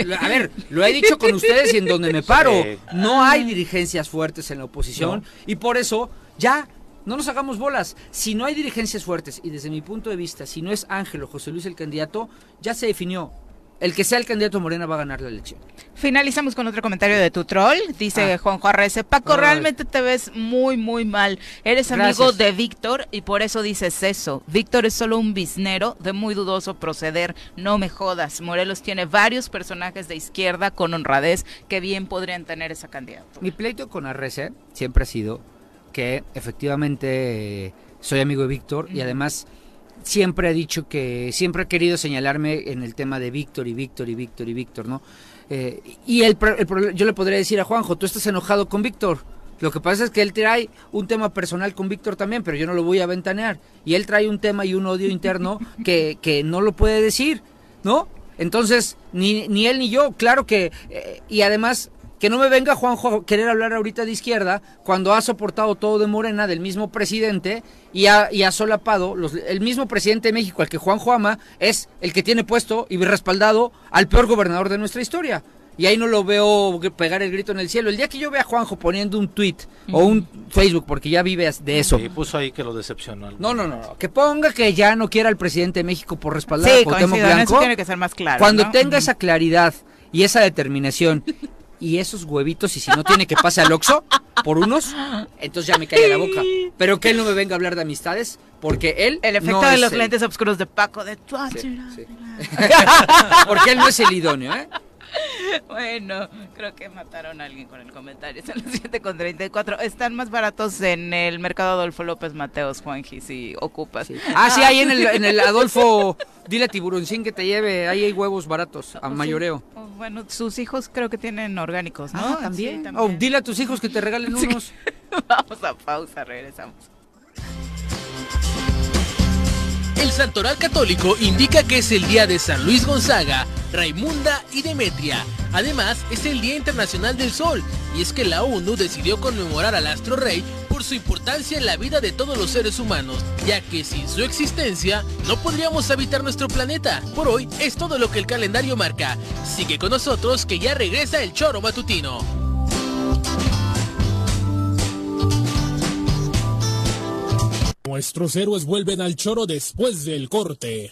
lo- a ver, lo he dicho con ustedes y en donde me paro. Sí. No hay dirigencias fuertes en la oposición y por eso ya no nos hagamos bolas. Si no hay dirigencias fuertes y desde mi punto de vista, si no es Ángel o José Luis el candidato, ya se definió. El que sea el candidato Morena va a ganar la elección. Finalizamos con otro comentario de tu troll. Dice Ah. Juanjo Arrece, Paco, Ay. realmente te ves muy, muy mal. Eres amigo de Víctor y por eso dices eso. Víctor es solo un biznero de muy dudoso proceder. No me jodas. Morelos tiene varios personajes de izquierda con honradez que bien podrían tener esa candidatura. Mi pleito con Arrece siempre ha sido que efectivamente soy amigo de Víctor y además siempre ha dicho que siempre ha querido señalarme en el tema de Víctor y Víctor y Víctor y Víctor, ¿no? Eh, y el, yo le podría decir a Juanjo, tú estás enojado con Víctor. Lo que pasa es que él trae un tema personal con Víctor también, pero yo no lo voy a ventanear. Y él trae un tema y un odio interno que, que no lo puede decir, ¿no? Entonces, ni, ni él ni yo, claro que... eh, y además, que no me venga Juanjo a querer hablar ahorita de izquierda cuando ha soportado todo de Morena, del mismo presidente, y ha, y ha solapado, los- el mismo presidente de México, al que Juanjo ama, es el que tiene puesto y respaldado al peor gobernador de nuestra historia. Y ahí no lo veo pegar el grito en el cielo. El día que yo vea a Juanjo poniendo un tweet o un Facebook, porque ya vive de eso. Sí, puso ahí que lo decepcionó. No, no, no, no, que ponga que ya no quiera al presidente de México por respaldar Sí, a Cuauhtémoc en eso Blanco. tiene que ser más claro. Cuando ¿no? tenga esa claridad y esa determinación y esos huevitos, y si no tiene que pase al Oxxo por unos, entonces ya me cae la boca. Pero que él no me venga a hablar de amistades, porque él El efecto no de los lentes oscuros de Paco de Sí, sí. porque él no es el idóneo, ¿eh? Bueno, creo que mataron a alguien con el comentario. Son las 7 con 34. Están más baratos en el mercado Adolfo López Mateos, Juanji, si ocupas. Sí. Ah, sí, ahí en el, en el Adolfo, dile a Tiburoncín que te lleve, ahí hay huevos baratos, a mayoreo. Oh, Bueno, sus hijos creo que tienen orgánicos, ¿no? Ah, ¿también? Sí, Oh, dile a tus hijos que te regalen unos. Vamos a pausa, regresamos. El Santoral Católico indica que es el día de San Luis Gonzaga, Raimunda y Demetria. Además, es el Día Internacional del Sol, y es que la ONU decidió conmemorar al astro rey por su importancia en la vida de todos los seres humanos, ya que sin su existencia no podríamos habitar nuestro planeta. Por hoy es todo lo que el calendario marca. Sigue con nosotros que ya regresa el choro matutino. Nuestros héroes vuelven al choro después del corte.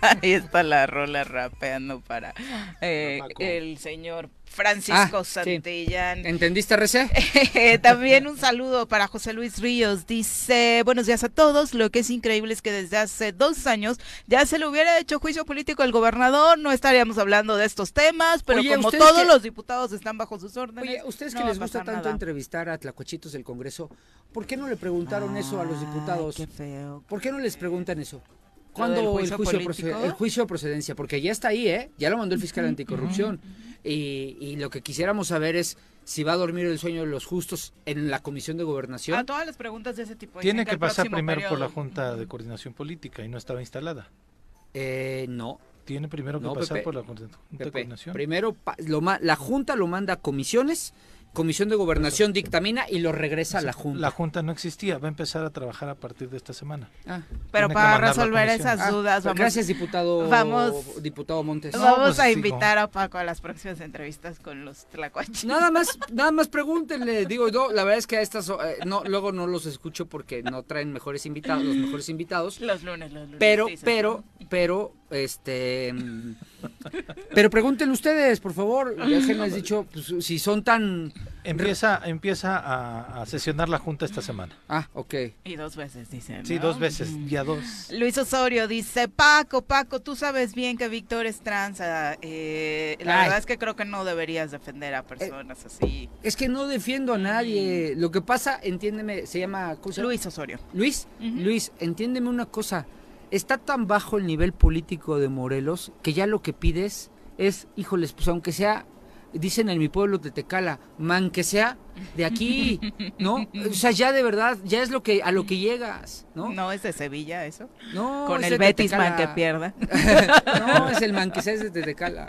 Ahí está la rola rapeando para eh, el señor Francisco Ah, sí. Santillán. ¿Entendiste, RC? También un saludo para José Luis Ríos. Dice, buenos días a todos. Lo que es increíble es que desde hace dos años ya se le hubiera hecho juicio político al gobernador. No estaríamos hablando de estos temas, pero Oye, como ¿ustedes todos los diputados están bajo sus órdenes. Oye, ustedes que les gusta tanto nada. entrevistar a tlacuachitos del Congreso, ¿por qué no le preguntaron eso a los diputados? qué feo. ¿Por qué no les preguntan eso? ¿Cuándo el juicio proced- el juicio de procedencia? Porque ya está ahí, ¿eh? Ya lo mandó el fiscal anticorrupción. Y, y lo que quisiéramos saber es si va a dormir el sueño de los justos en la Comisión de Gobernación. A todas las preguntas de ese tipo. Tiene que pasar primero por la Junta de Coordinación Política y no estaba instalada. Eh, no, Tiene primero que No, pasar Pepe. por la Junta de Pepe. Coordinación. Primero, pa- lo ma- la Junta lo manda a comisiones, Comisión de Gobernación dictamina y lo regresa a la Junta. La Junta no existía, va a empezar a trabajar a partir de esta semana. Ah. Pero Tiene para resolver esas Ah, dudas, vamos, Gracias, diputado, vamos- diputado Montes. No, vamos pues, a invitar a Paco a las próximas entrevistas con los tlacuaches. Nada más, nada más pregúntenle. Digo, yo, la verdad es que a estas, eh, no, luego no los escucho porque no traen mejores invitados, los mejores invitados. Los lunes, los lunes. Pero, sí, pero, pero, este, mm, pero pregúntenle ustedes, por favor. Ya se me has dicho, pues, si son tan, Empieza, empieza a, a sesionar la Junta esta semana. ah, ok. Y dos veces, dicen. Sí, ¿no? dos veces, ya dos. Luis Osorio dice, Paco, Paco, tú sabes bien que Víctor es tranza. eh, la Ay. verdad es que creo que no deberías defender a personas así. Es que no defiendo a nadie. Lo que pasa, entiéndeme, se llama, ¿cómo se llama? Luis Osorio. Luis. Luis, entiéndeme una cosa. Está tan bajo el nivel político de Morelos que ya lo que pides es, híjoles, pues aunque sea, dicen en mi pueblo de Tecala, man que sea de aquí, ¿no? O sea, ya de verdad, ya es lo que a lo que llegas, ¿no? ¿No es de Sevilla eso? No, Con es el Betis Tecala. man que pierda. no, es el man que sea es de Tecala.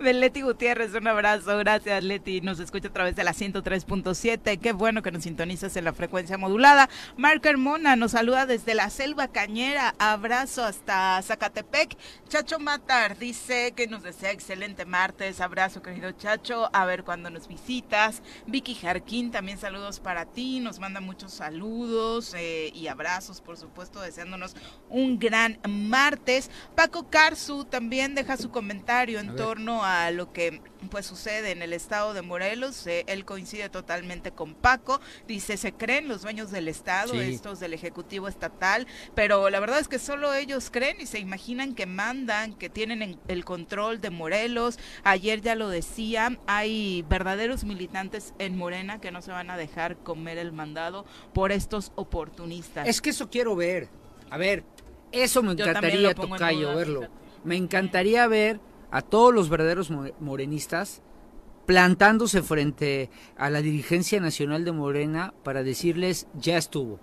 De Leti Gutiérrez, un abrazo. Gracias, Leti. Nos escucha a través de la 103.7. Qué bueno que nos sintonizas en la frecuencia modulada. Marca Hermona nos saluda desde la Selva Cañera. Abrazo hasta Zacatepec. Chacho Matar dice que nos desea excelente martes. Abrazo, querido Chacho. A ver cuándo nos visitas. Vicky Jarquín, también saludos para ti. Nos manda muchos saludos eh, y abrazos, por supuesto, deseándonos un gran martes. Paco Carzu también deja su comentario en A torno a lo que pues sucede en el estado de Morelos. Eh, él coincide totalmente con Paco. Dice, se creen los dueños del estado, Sí. estos del Ejecutivo Estatal, pero la verdad es que solo ellos creen y se imaginan que mandan, que tienen en- el control de Morelos. Ayer ya lo decía, hay verdaderos militantes en Morena que no se van a dejar comer el mandado por estos oportunistas. Es que eso quiero ver. A ver, eso me encantaría, Tocayo, verlo. Me encantaría ver a todos los verdaderos mo- morenistas plantándose frente a la dirigencia nacional de Morena para decirles ya estuvo,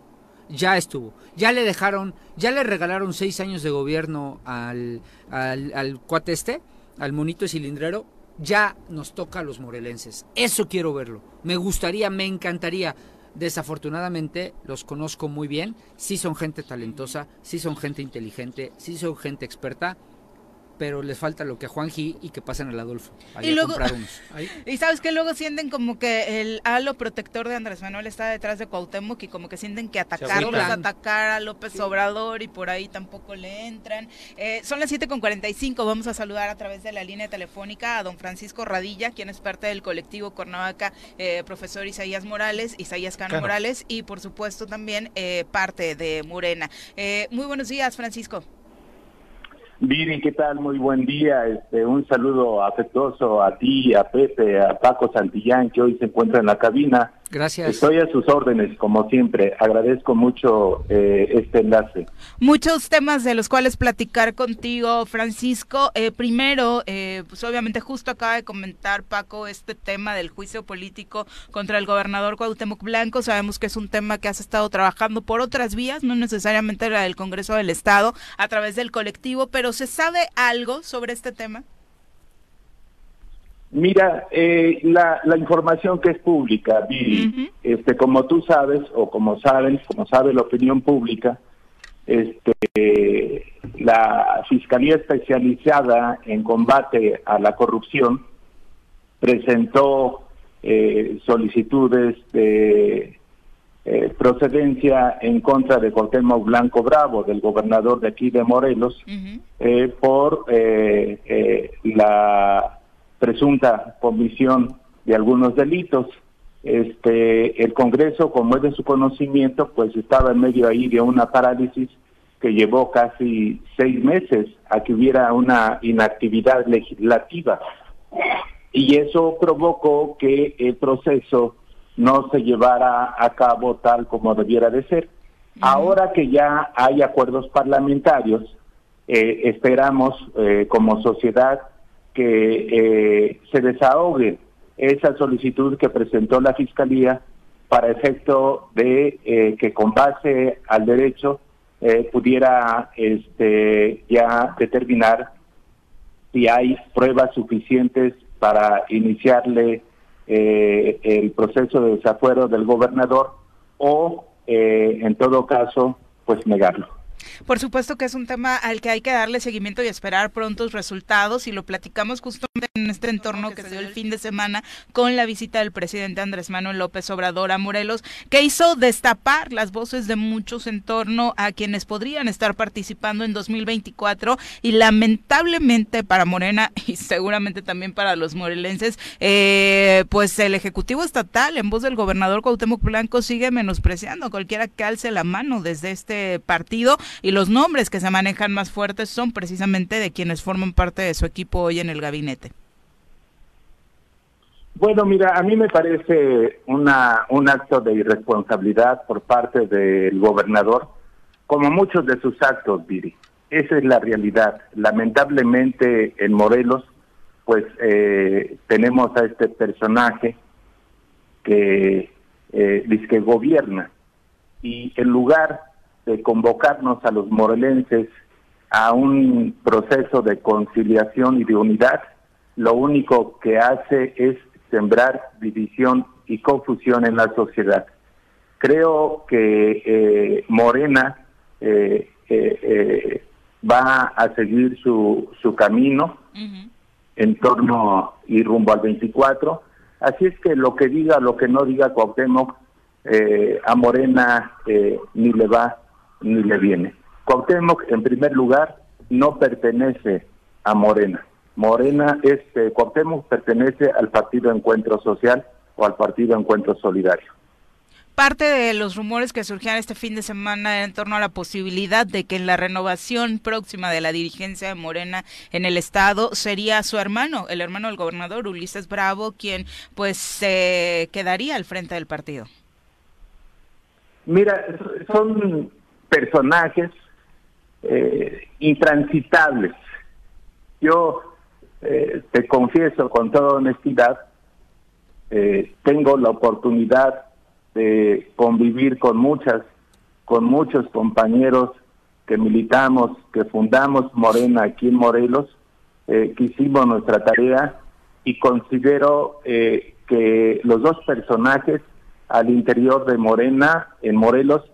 ya estuvo, ya le dejaron, ya le regalaron seis años de gobierno al, al, al cuate este, al monito cilindrero, ya nos toca a los morelenses. Eso quiero verlo. Me gustaría, me encantaría. Desafortunadamente los conozco muy bien, sí son gente talentosa, sí son gente inteligente, sí son gente experta, pero les falta lo que a Juanji y que pasen al Adolfo. ahí Y luego-. Ahí. Y sabes que luego sienten como que el halo protector de Andrés Manuel está detrás de Cuauhtémoc y como que sienten que atacarlos, atacar a López Obrador y por ahí tampoco le entran. Eh, son las 7.45, vamos a saludar a través de la línea telefónica a don Francisco Radilla, quien es parte del colectivo Cuernavaca, eh, profesor Isaías Morales, Isaías Cano, Cano. Morales y por supuesto también eh, parte de Morena. Eh, muy buenos días, Francisco. Viri, ¿qué tal? Muy buen día. Este, un saludo afectuoso a ti, a Pepe, a Paco Santillán, que hoy se encuentra en la cabina. Gracias. Estoy a sus órdenes, como siempre. Agradezco mucho eh, este enlace. Muchos temas de los cuales platicar contigo, Francisco. Eh, primero, eh, pues obviamente justo acaba de comentar Paco este tema del juicio político contra el gobernador Cuauhtémoc Blanco. Sabemos que es un tema que has estado trabajando por otras vías, no necesariamente la del Congreso del Estado, a través del colectivo, pero ¿se sabe algo sobre este tema? Mira, eh, la, la información que es pública, Viri, este, como tú sabes, o como saben, como sabe la opinión pública, este, la Fiscalía Especializada en Combate a la Corrupción presentó eh, solicitudes de eh, procedencia en contra de Cuauhtémoc Blanco Bravo, del gobernador de aquí de Morelos, eh, por eh, la presunta comisión de algunos delitos. Este, el Congreso, como es de su conocimiento, pues estaba en medio ahí de una parálisis que llevó casi seis meses a que hubiera una inactividad legislativa. Y eso provocó que el proceso no se llevara a cabo tal como debiera de ser. Ahora que ya hay acuerdos parlamentarios, eh, esperamos eh, como sociedad que eh, se desahogue esa solicitud que presentó la Fiscalía para efecto de que con base al derecho pudiera este, ya determinar si hay pruebas suficientes para iniciarle eh, el proceso de desafuero del gobernador o, eh, en todo caso, pues negarlo. Por supuesto que es un tema al que hay que darle seguimiento y esperar prontos resultados y lo platicamos justamente en este entorno que se dio el fin de semana con la visita del presidente Andrés Manuel López Obrador a Morelos, que hizo destapar las voces de muchos en torno a quienes podrían estar participando en 2024 y lamentablemente para Morena y seguramente también para los morelenses, eh, pues el Ejecutivo Estatal en voz del gobernador Cuauhtémoc Blanco sigue menospreciando a cualquiera que alce la mano desde este partido y los nombres que se manejan más fuertes son precisamente de quienes forman parte de su equipo hoy en el gabinete. Bueno, mira, a mí me parece una, un acto de irresponsabilidad por parte del gobernador, como muchos de sus actos, Viri. Esa es la realidad. Lamentablemente en Morelos, pues eh, tenemos a este personaje que eh, gobierna y en lugar de convocarnos a los morelenses a un proceso de conciliación y de unidad, lo único que hace es sembrar división y confusión en la sociedad. Creo que eh, Morena eh, eh, va a seguir su, su camino en torno y rumbo al 24. Así es que lo que diga, lo que no diga Cuauhtémoc, a Morena ni le va ni le viene. Cuauhtémoc, en primer lugar, no pertenece a Morena. Morena, este, Cuauhtémoc pertenece al Partido Encuentro Social o al Partido Encuentro Solidario. Parte de los rumores que surgían este fin de semana en torno a la posibilidad de que en la renovación próxima de la dirigencia de Morena en el estado sería su hermano, el hermano del gobernador Ulises Bravo, quien pues se quedaría al frente del partido. Mira, son personajes eh, intransitables. Yo eh, te confieso con toda honestidad, eh, tengo la oportunidad de convivir con muchas, con muchos compañeros que militamos, que fundamos Morena aquí en Morelos, que hicimos nuestra tarea y considero que los dos personajes al interior de Morena, en Morelos,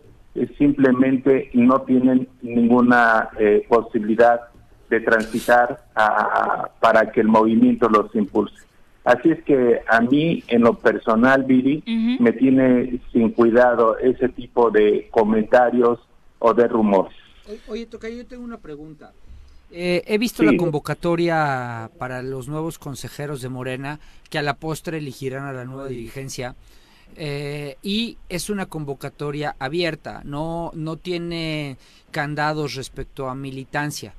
simplemente no tienen ninguna eh, posibilidad de transitar para que el movimiento los impulse. Así es que a mí, en lo personal, Viri, me tiene sin cuidado ese tipo de comentarios o de rumores. Oye, Toca, yo tengo una pregunta. Eh, he visto la convocatoria para los nuevos consejeros de Morena que a la postre elegirán a la nueva dirigencia. Eh, y es una convocatoria abierta, no, no tiene candados respecto a militancia.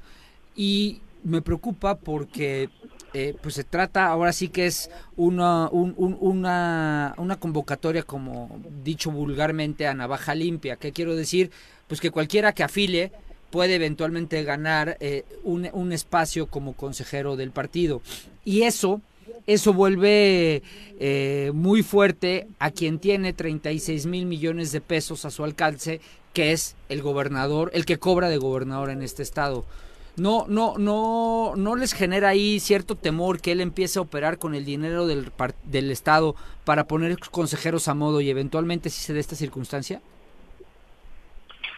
Y me preocupa porque eh, pues se trata, ahora sí que es una, una, una convocatoria, como dicho vulgarmente, a navaja limpia. ¿Qué quiero decir? Pues que cualquiera que afile puede eventualmente ganar eh, un, un espacio como consejero del partido. Y eso eso vuelve eh, muy fuerte a quien tiene 36 mil millones de pesos a su alcance, que es el gobernador, el que cobra de gobernador en este estado. No, no, no, no les genera ahí cierto temor que él empiece a operar con el dinero del, del estado para poner consejeros a modo y eventualmente si se dé esta circunstancia.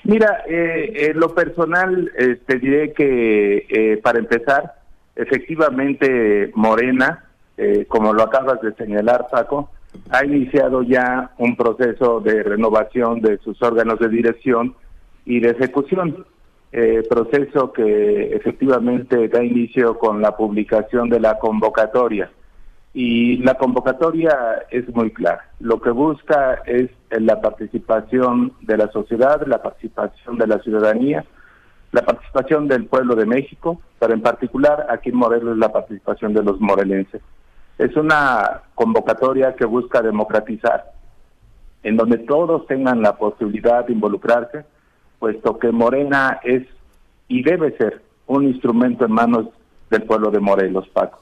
Mira, eh, lo personal eh, te diré que eh, para empezar, efectivamente Morena eh, como lo acabas de señalar, Paco, ha iniciado ya un proceso de renovación de sus órganos de dirección y de ejecución, eh, proceso que efectivamente da inicio con la publicación de la convocatoria. Y la convocatoria es muy clara. Lo que busca es la participación de la sociedad, la participación de la ciudadanía, la participación del pueblo de México, pero en particular aquí en Morelos la participación de los morelenses. Es una convocatoria que busca democratizar, en donde todos tengan la posibilidad de involucrarse, puesto que Morena es y debe ser un instrumento en manos del pueblo de Morelos, Paco.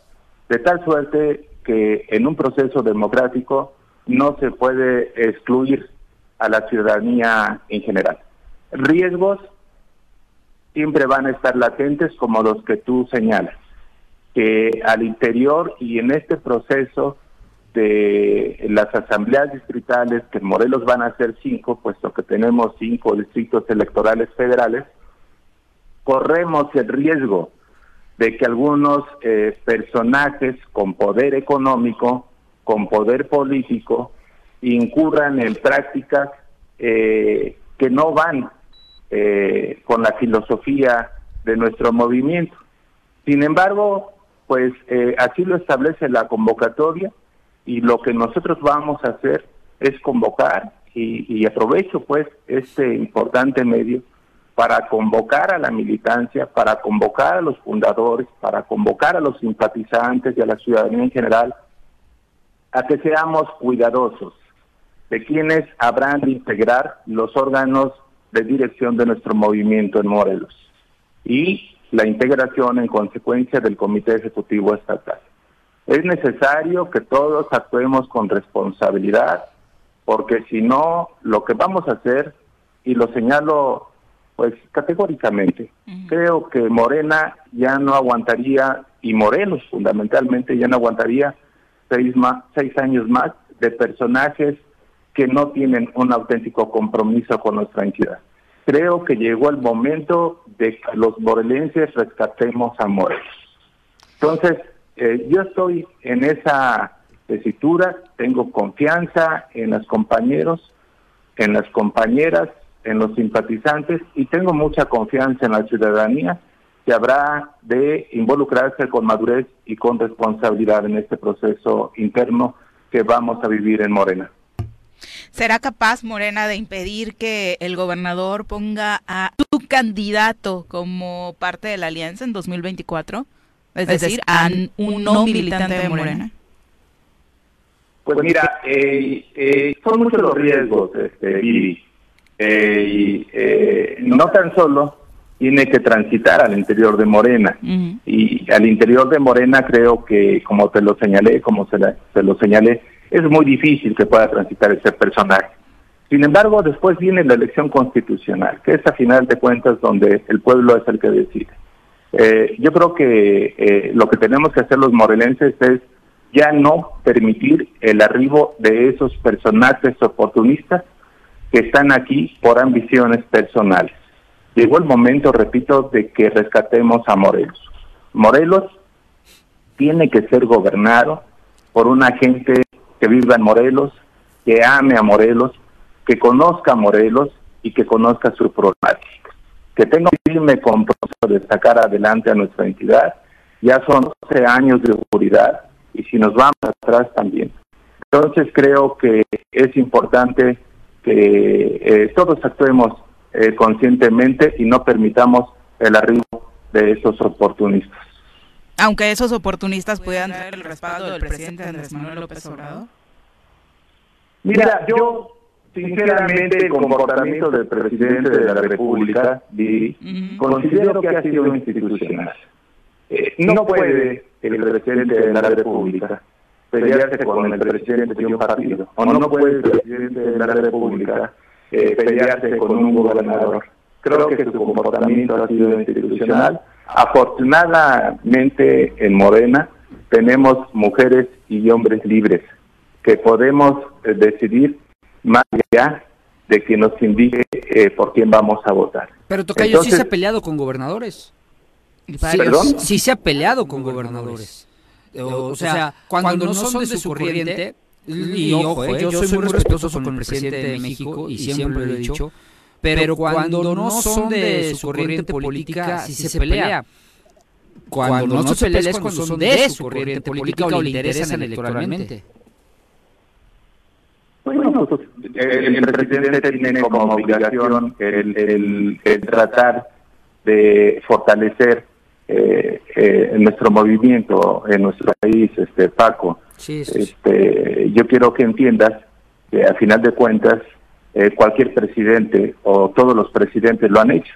De tal suerte que en un proceso democrático no se puede excluir a la ciudadanía en general. Riesgos siempre van a estar latentes como los que tú señalas que al interior y en este proceso de las asambleas distritales, que en Morelos van a ser cinco, puesto que tenemos cinco distritos electorales federales, corremos el riesgo de que algunos eh, personajes con poder económico, con poder político, incurran en prácticas eh, que no van eh, con la filosofía de nuestro movimiento. Sin embargo, pues eh, así lo establece la convocatoria y lo que nosotros vamos a hacer es convocar y, aprovecho pues este importante medio para convocar a la militancia, para convocar a los fundadores, para convocar a los simpatizantes y a la ciudadanía en general a que seamos cuidadosos de quienes habrán de integrar los órganos de dirección de nuestro movimiento en Morelos. Y la integración en consecuencia del Comité Ejecutivo Estatal. Es necesario que todos actuemos con responsabilidad, porque si no, lo que vamos a hacer, y lo señalo pues categóricamente, creo que Morena ya no aguantaría, y Morelos fundamentalmente ya no aguantaría seis, más, seis años más de personajes que no tienen un auténtico compromiso con nuestra entidad creo que llegó el momento de que los morelenses rescatemos a Morelos. Entonces, eh, yo estoy en esa tesitura, tengo confianza en los compañeros, en las compañeras, en los simpatizantes y tengo mucha confianza en la ciudadanía que habrá de involucrarse con madurez y con responsabilidad en este proceso interno que vamos a vivir en Morena. ¿Será capaz Morena de impedir que el gobernador ponga a su candidato como parte de la alianza en 2024? Es, decir, a un no militante de Morena. Pues mira, eh, eh, son muchos los riesgos, este, eh, y eh, no tan solo tiene que transitar al interior de Morena. Y al interior de Morena creo que, como te lo señalé, como se, se lo señalé, es muy difícil que pueda transitar ese personaje. Sin embargo, después viene la elección constitucional, que es a final de cuentas donde el pueblo es el que decide. Eh, yo creo que eh, lo que tenemos que hacer los morelenses es ya no permitir el arribo de esos personajes oportunistas que están aquí por ambiciones personales. Llegó el momento, repito, de que rescatemos a Morelos. Morelos tiene que ser gobernado por una gente que viva en Morelos, que ame a Morelos, que conozca a Morelos y que conozca su problemática. Que tenga un firme compromiso de sacar adelante a nuestra entidad. Ya son 12 años de oscuridad y si nos vamos atrás también. Entonces creo que es importante que eh, todos actuemos eh, conscientemente y no permitamos el arribo de esos oportunistas. Aunque esos oportunistas puedan tener el respaldo del presidente Andrés Manuel López Obrador. Mira, yo sinceramente el comportamiento del presidente de la República considero que ha sido institucional. Eh, no puede el presidente de la República pelearse con el presidente de un partido, o no puede el presidente de la República eh, pelearse con un gobernador. Creo que su comportamiento ha sido institucional Afortunadamente en Morena tenemos mujeres y hombres libres que podemos eh, decidir más allá de que nos indique eh, por quién vamos a votar. Pero Tocayo sí se ha peleado con gobernadores. ¿Perdón? Sí se ha peleado con gobernadores. O, sea, cuando, no son de su corriente, Y, ojo, eh, yo, soy muy respetuoso con el presidente de México y siempre lo he dicho, pero cuando no son de su corriente política, si se pelea. Cuando no se pelea es cuando son de su corriente política o le interesan electoralmente. Bueno, pues, el, presidente tiene como obligación el, tratar de fortalecer eh, eh, nuestro movimiento en nuestro país, este Paco. Este, yo quiero que entiendas que a final de cuentas eh, cualquier presidente o todos los presidentes lo han hecho.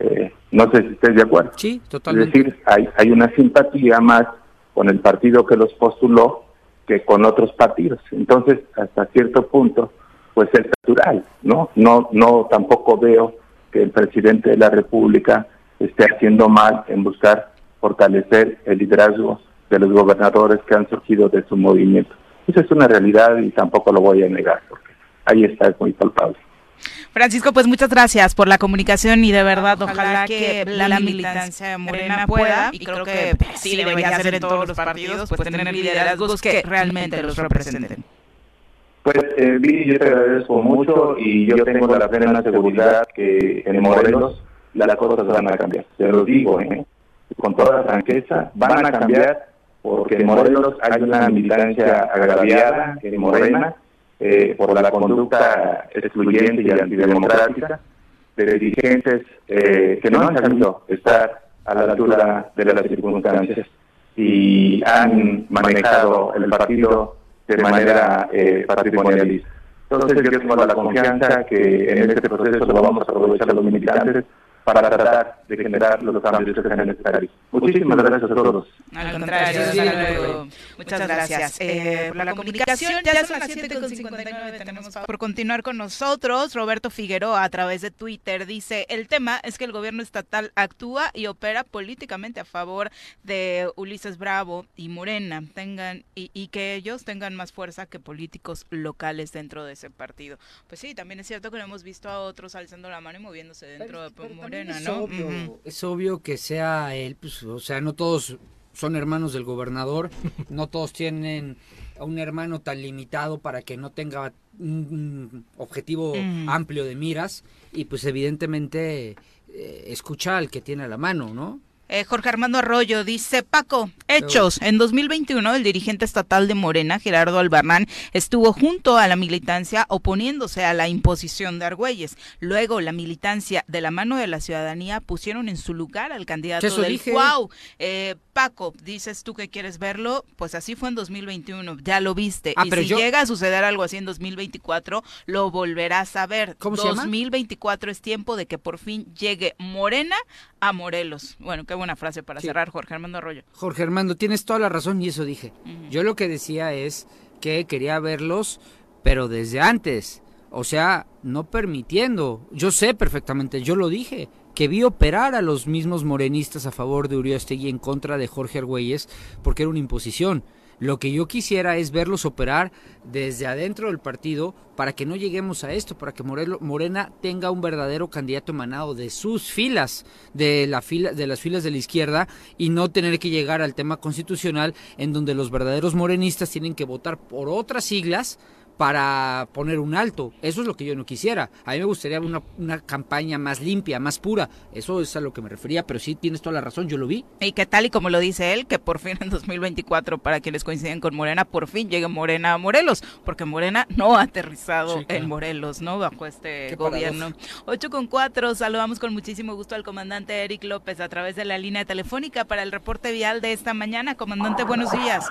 Eh, no sé si estés de acuerdo. Sí, totalmente. Es decir, hay, hay una simpatía más con el partido que los postuló que con otros partidos. Entonces, hasta cierto punto, pues es natural, ¿no? No, no tampoco veo que el presidente de la República esté haciendo mal en buscar fortalecer el liderazgo de los gobernadores que han surgido de su movimiento. Esa es una realidad y tampoco lo voy a negar, ahí está, es muy palpable. Francisco, pues muchas gracias por la comunicación y de verdad ojalá, que la militancia morena pueda, y creo que sí debería ser en todos los partidos, pues tener liderazgos que realmente los representen. Pues, eh, yo te agradezco mucho y yo tengo la plena seguridad que en Morelos las cosas van a cambiar. Te lo digo, ¿eh? con toda franqueza, van a cambiar porque en Morelos hay una militancia agraviada en Morena eh, por la conducta excluyente y antidemocrática de dirigentes eh, que no han sabido estar a la altura de las circunstancias y han manejado el partido de manera eh, patrimonialista. Entonces yo tengo la confianza que en este proceso lo vamos a aprovechar los militantes para tratar de generar los cambios que sean necesarios. Muchísimas gracias a todos. Al contrario, Muchas gracias eh, por la comunicación. Ya son las 7.59, tenemos por continuar con nosotros. Roberto Figueroa a través de Twitter dice, el tema es que el gobierno estatal actúa y opera políticamente a favor de Ulises Bravo y Morena, tengan y, y que ellos tengan más fuerza que políticos locales dentro de ese partido. Pues sí, también es cierto que lo hemos visto a otros alzando la mano y moviéndose dentro de Morena es Obvio, que sea él, pues, o sea, no todos son hermanos del gobernador, no todos tienen a un hermano tan limitado para que no tenga un objetivo amplio de miras y pues evidentemente eh, escucha al que tiene a la mano, ¿no? Eh, Jorge Armando Arroyo dice, Paco, hechos. En 2021 el dirigente estatal de Morena, Gerardo Albarrán, estuvo junto a la militancia oponiéndose a la imposición de Argüelles. Luego la militancia de la mano de la ciudadanía pusieron en su lugar al candidato del Wow. Eh, Paco, dices tú que quieres verlo, pues así fue en 2021, ya lo viste. Ah, y si llega a suceder algo así en 2024, lo volverás a ver. ¿Cómo 2024 es tiempo de que por fin llegue Morena a Morelos. Bueno, qué buena frase para cerrar, Jorge Armando Arroyo. Jorge Armando, tienes toda la razón y eso dije. Yo lo que decía es que quería verlos, pero desde antes. O sea, no permitiendo. Yo sé perfectamente, yo lo dije, que vi operar a los mismos morenistas a favor de Uriostegui en contra de Jorge Argüelles porque era una imposición. Lo que yo quisiera es verlos operar desde adentro del partido para que no lleguemos a esto, para que Morena tenga un verdadero candidato emanado de sus filas, de, la fila, de las filas de la izquierda, y no tener que llegar al tema constitucional en donde los verdaderos morenistas tienen que votar por otras siglas para poner un alto. Eso es lo que yo no quisiera. A mí me gustaría una, una campaña más limpia, más pura. Eso es a lo que me refería, pero sí tienes toda la razón, yo lo vi. Y que tal y como lo dice él, que por fin en 2024, para quienes coinciden con Morena, por fin llegue Morena a Morelos, porque Morena no ha aterrizado en Morelos, ¿no? Bajo este gobierno. 8 con 4, saludamos con muchísimo gusto al comandante Eric López a través de la línea telefónica para el reporte vial de esta mañana. Comandante, buenos días.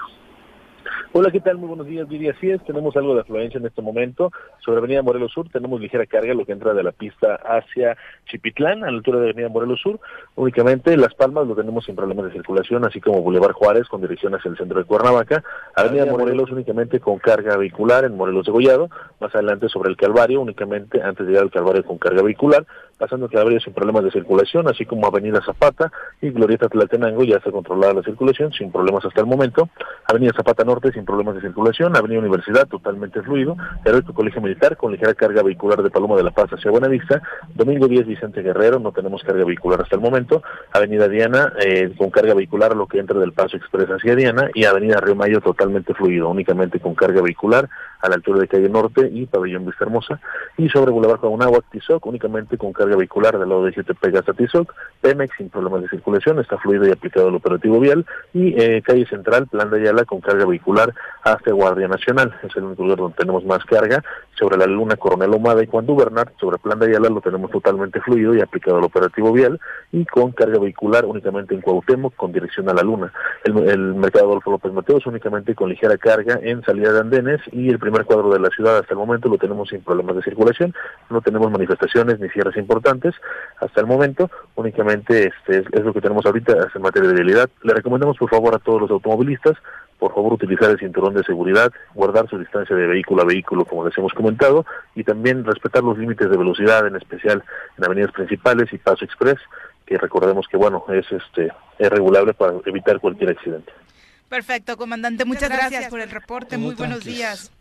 Hola, ¿qué tal? Muy buenos días, Vivi. Así es, tenemos algo de afluencia en este momento. Sobre Avenida Morelos Sur tenemos ligera carga, lo que entra de la pista hacia Chipitlán, a la altura de Avenida Morelos Sur. Únicamente Las Palmas lo tenemos sin problemas de circulación, así como Boulevard Juárez con dirección hacia el centro de Cuernavaca. Avenida Morelos únicamente con carga vehicular en Morelos de Gollado. Más adelante sobre el Calvario, únicamente antes de llegar al Calvario con carga vehicular. Pasando Clavería sin problemas de circulación, así como Avenida Zapata y Glorieta Tlatenango ya está controlada la circulación sin problemas hasta el momento. Avenida Zapata Norte sin problemas de circulación, Avenida Universidad totalmente fluido, Heroico Colegio Militar con ligera carga vehicular de Paloma de la Paz hacia Buenavista, Domingo 10 Vicente Guerrero, no tenemos carga vehicular hasta el momento, Avenida Diana eh, con carga vehicular lo que entra del Paso Express hacia Diana. Y Avenida Río Mayo totalmente fluido, únicamente con carga vehicular a la altura de Calle Norte y Pabellón Vista Hermosa y sobre Boulevard Agua Tizoc únicamente con carga vehicular del lado de GTP hasta Tizoc, Pemex sin problemas de circulación, está fluido y aplicado el operativo vial y eh, Calle Central, Plan de Ayala con carga vehicular hasta Guardia Nacional, es el único lugar donde tenemos más carga, sobre la Luna Coronel Omada y Juan Bernard, sobre Plan de Ayala lo tenemos totalmente fluido y aplicado el operativo vial y con carga vehicular únicamente en Cuauhtémoc con dirección a la Luna. El, el mercado Adolfo López Mateos únicamente con ligera carga en salida de andenes y el primer cuadro de la ciudad hasta el momento lo tenemos sin problemas de circulación, no tenemos manifestaciones ni cierres importantes hasta el momento, únicamente este es, lo que tenemos ahorita en materia de vialidad. Le recomendamos por favor a todos los automovilistas por favor utilizar el cinturón de seguridad, guardar su distancia de vehículo a vehículo como les hemos comentado y también respetar los límites de velocidad, en especial en avenidas principales y paso express, que recordemos que bueno, es este es regulable para evitar cualquier accidente. Perfecto, comandante, muchas, gracias, por el reporte, muy buenos días.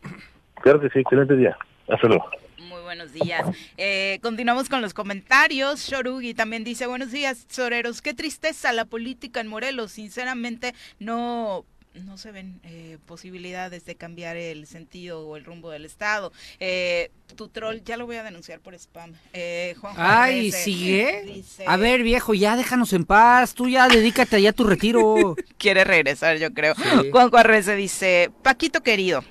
Claro que sí, excelente día. Hasta luego. Muy buenos días. Eh, continuamos con los comentarios. Shorugi también dice, buenos días, Soreros. Qué tristeza la política en Morelos. Sinceramente, no no se ven eh, posibilidades de cambiar el sentido o el rumbo del Estado. Eh, tu troll, ya lo voy a denunciar por spam. Eh, Juan Ay, ¿sigue? a ver, viejo, ya déjanos en paz. Tú ya dedícate allá a tu retiro. Quiere regresar, yo creo. Juan Juárez dice, Paquito querido,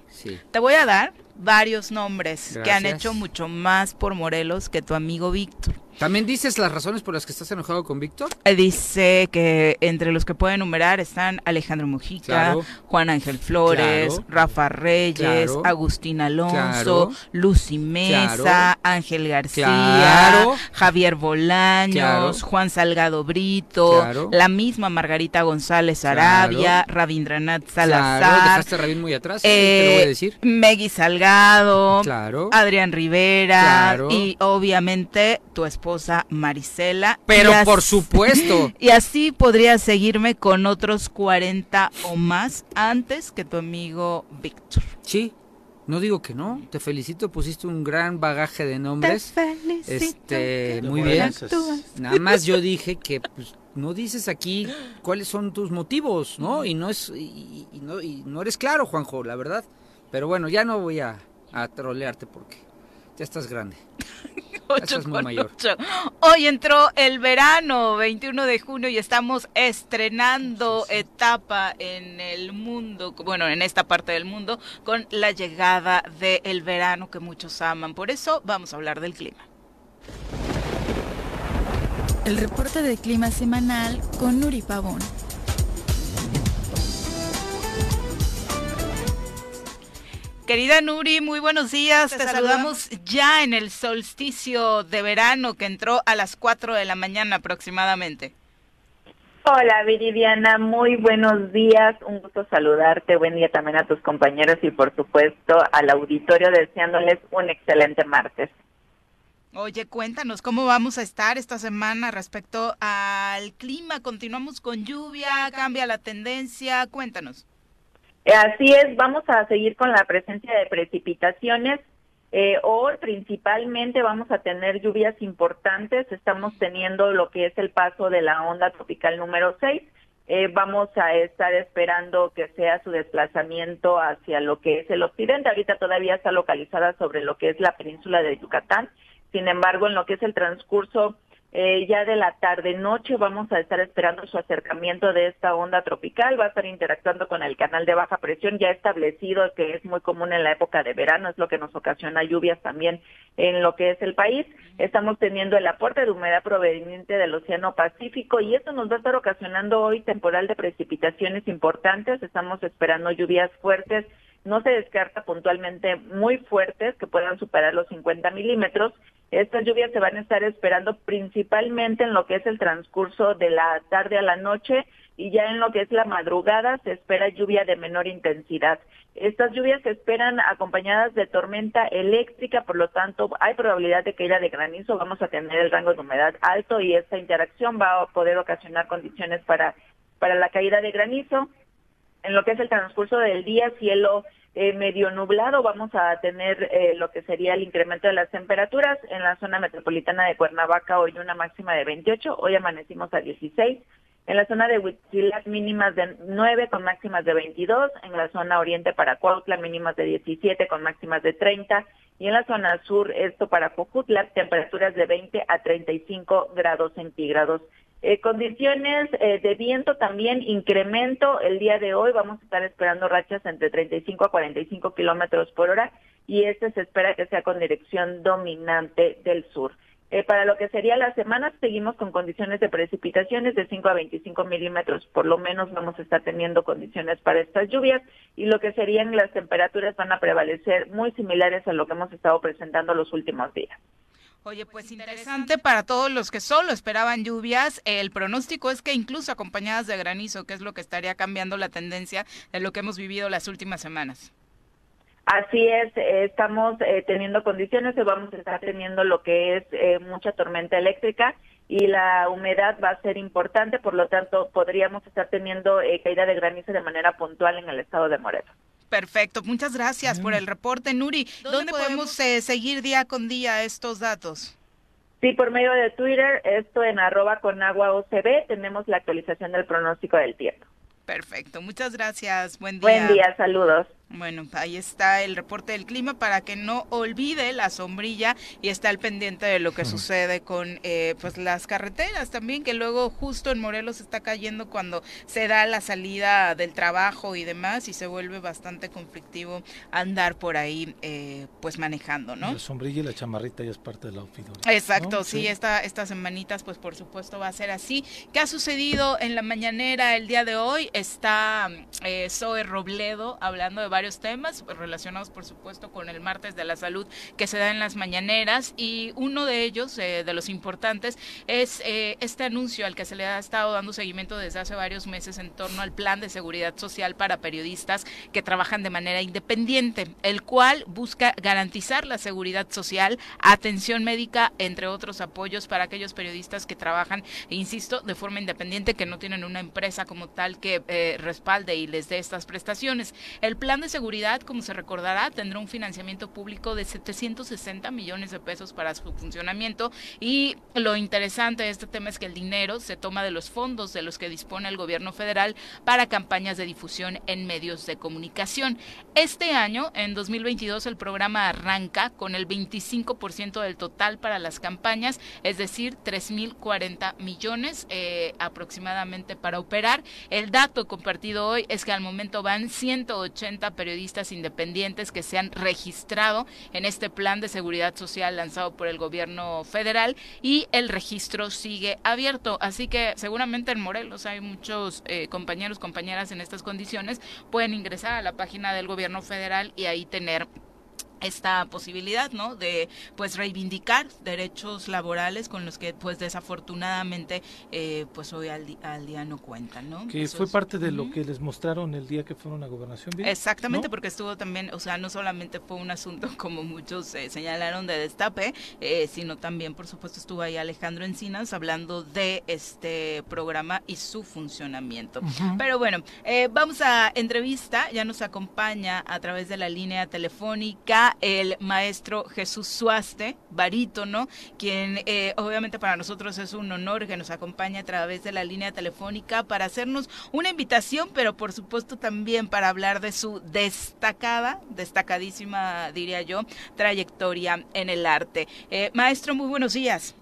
te voy a dar varios nombres que han hecho mucho más por Morelos que tu amigo Víctor. ¿También dices las razones por las que estás enojado con Víctor? Eh, dice que entre los que puede enumerar están Alejandro Mujica, Juan Ángel Flores, Rafa Reyes, Agustín Alonso, Lucy Mesa, Ángel García, Javier Bolaños, Juan Salgado Brito, la misma Margarita González Arabia, Rabindranath Salazar. dejaste a Rabin muy atrás, te lo voy a eh, decir. Megui Salgado, Adrián Rivera y obviamente tu esposa esposa Marisela. Pero por supuesto. Y así podría seguirme con otros 40 o más antes que tu amigo Víctor. Sí, no digo que no, te felicito, pusiste un gran bagaje de nombres. Te felicito. Este, muy bien. Nada más yo dije que pues, no dices aquí cuáles son tus motivos, ¿no? Y no es y, no, y no eres claro, Juanjo, la verdad. Pero bueno, ya no voy a, a trolearte porque ya estás grande. Hoy entró el verano, 21 de junio, y estamos estrenando etapa en el mundo, bueno, en esta parte del mundo, con la llegada del verano que muchos aman. Por eso vamos a hablar del clima. El reporte de clima semanal con Nuri Pavón. Querida Nuri, muy buenos días. Te, saludamos ya en el solsticio de verano que entró a las 4 de la mañana aproximadamente. Hola Viridiana, muy buenos días, un gusto saludarte, buen día también a tus compañeros y por supuesto al auditorio deseándoles un excelente martes. Oye, cuéntanos cómo vamos a estar esta semana respecto al clima, continuamos con lluvia, cambia la tendencia, cuéntanos. Así es, vamos a seguir con la presencia de precipitaciones. Eh, hoy principalmente vamos a tener lluvias importantes. Estamos teniendo lo que es el paso de la onda tropical número 6. Eh, vamos a estar esperando que sea su desplazamiento hacia lo que es el occidente. Ahorita todavía está localizada sobre lo que es la península de Yucatán. Sin embargo, en lo que es el transcurso eh, ya de la tarde-noche vamos a estar esperando su acercamiento de esta onda tropical, va a estar interactuando con el canal de baja presión ya establecido, que es muy común en la época de verano, es lo que nos ocasiona lluvias también en lo que es el país. Estamos teniendo el aporte de humedad proveniente del Océano Pacífico y esto nos va a estar ocasionando hoy temporal de precipitaciones importantes, estamos esperando lluvias fuertes no se descarta puntualmente muy fuertes que puedan superar los 50 milímetros. Estas lluvias se van a estar esperando principalmente en lo que es el transcurso de la tarde a la noche y ya en lo que es la madrugada se espera lluvia de menor intensidad. Estas lluvias se esperan acompañadas de tormenta eléctrica, por lo tanto hay probabilidad de caída de granizo, vamos a tener el rango de humedad alto y esta interacción va a poder ocasionar condiciones para, para la caída de granizo. En lo que es el transcurso del día, cielo eh, medio nublado, vamos a tener eh, lo que sería el incremento de las temperaturas en la zona metropolitana de Cuernavaca, hoy una máxima de 28, hoy amanecimos a 16 en la zona de Huitzilac mínimas de 9 con máximas de 22, en la zona oriente para Cuautla mínimas de 17 con máximas de 30 y en la zona sur, esto para Cojutla, temperaturas de 20 a 35 grados centígrados. Eh, condiciones eh, de viento también incremento el día de hoy, vamos a estar esperando rachas entre 35 a 45 kilómetros por hora y este se espera que sea con dirección dominante del sur. Eh, para lo que sería la semana, seguimos con condiciones de precipitaciones de 5 a 25 milímetros, por lo menos vamos a estar teniendo condiciones para estas lluvias y lo que serían las temperaturas van a prevalecer muy similares a lo que hemos estado presentando los últimos días. Oye, pues interesante para todos los que solo esperaban lluvias. El pronóstico es que incluso acompañadas de granizo, que es lo que estaría cambiando la tendencia de lo que hemos vivido las últimas semanas. Así es, eh, estamos eh, teniendo condiciones y vamos a estar teniendo lo que es eh, mucha tormenta eléctrica y la humedad va a ser importante, por lo tanto podríamos estar teniendo caída de granizo de manera puntual en el estado de Morelos. Perfecto, muchas gracias por el reporte, Nuri. ¿Dónde, podemos seguir día con día estos datos? Sí, por medio de Twitter, esto en arroba con agua OCB, tenemos la actualización del pronóstico del tiempo. Perfecto, muchas gracias. Buen día. Buen día, saludos. Bueno, ahí está el reporte del clima para que no olvide la sombrilla y está al pendiente de lo que sucede con eh, pues las carreteras también, que luego justo en Morelos está cayendo cuando se da la salida del trabajo y demás y se vuelve bastante conflictivo andar por ahí eh, pues manejando, ¿no? La sombrilla y la chamarrita ya es parte de la outfit. Exacto, sí, Esta, estas semanitas pues por supuesto va a ser así. ¿Qué ha sucedido en la mañanera el día de hoy? Está eh, Zoe Robledo hablando de varios temas relacionados, por supuesto, con el martes de la salud que se da en las mañaneras y uno de ellos, eh, de los importantes, es eh, este anuncio al que se le ha estado dando seguimiento desde hace varios meses en torno al plan de seguridad social para periodistas que trabajan de manera independiente, el cual busca garantizar la seguridad social, atención médica, entre otros apoyos para aquellos periodistas que trabajan, insisto, de forma independiente, que no tienen una empresa como tal que eh, respalde y les dé estas prestaciones. El plan de seguridad, como se recordará, tendrá un financiamiento público de 760 millones de pesos para su funcionamiento y lo interesante de este tema es que el dinero se toma de los fondos de los que dispone el gobierno federal para campañas de difusión en medios de comunicación. Este año, en 2022, el programa arranca con el 25% del total para las campañas, es decir, 3.040 millones eh, aproximadamente para operar. El dato compartido hoy es que al momento van 180 periodistas independientes que se han registrado en este plan de seguridad social lanzado por el gobierno federal y el registro sigue abierto. Así que seguramente en Morelos hay muchos eh, compañeros, compañeras en estas condiciones, pueden ingresar a la página del gobierno federal y ahí tener esta posibilidad, ¿no? De pues reivindicar derechos laborales con los que pues desafortunadamente eh, pues hoy al, día no cuentan, ¿no? Que fue parte de lo que les mostraron el día que fueron a gobernación. Exactamente, porque estuvo también, o sea, no solamente fue un asunto como muchos eh, señalaron de destape, eh, sino también por supuesto estuvo ahí Alejandro Encinas hablando de este programa y su funcionamiento. Pero bueno, vamos a entrevista, ya nos acompaña a través de la línea telefónica el maestro Jesús Suaste, barítono, quien eh, obviamente para nosotros es un honor que nos acompañe a través de la línea telefónica para hacernos una invitación, pero por supuesto también para hablar de su destacada, destacadísima, diría yo, trayectoria en el arte. Eh, maestro, muy buenos días.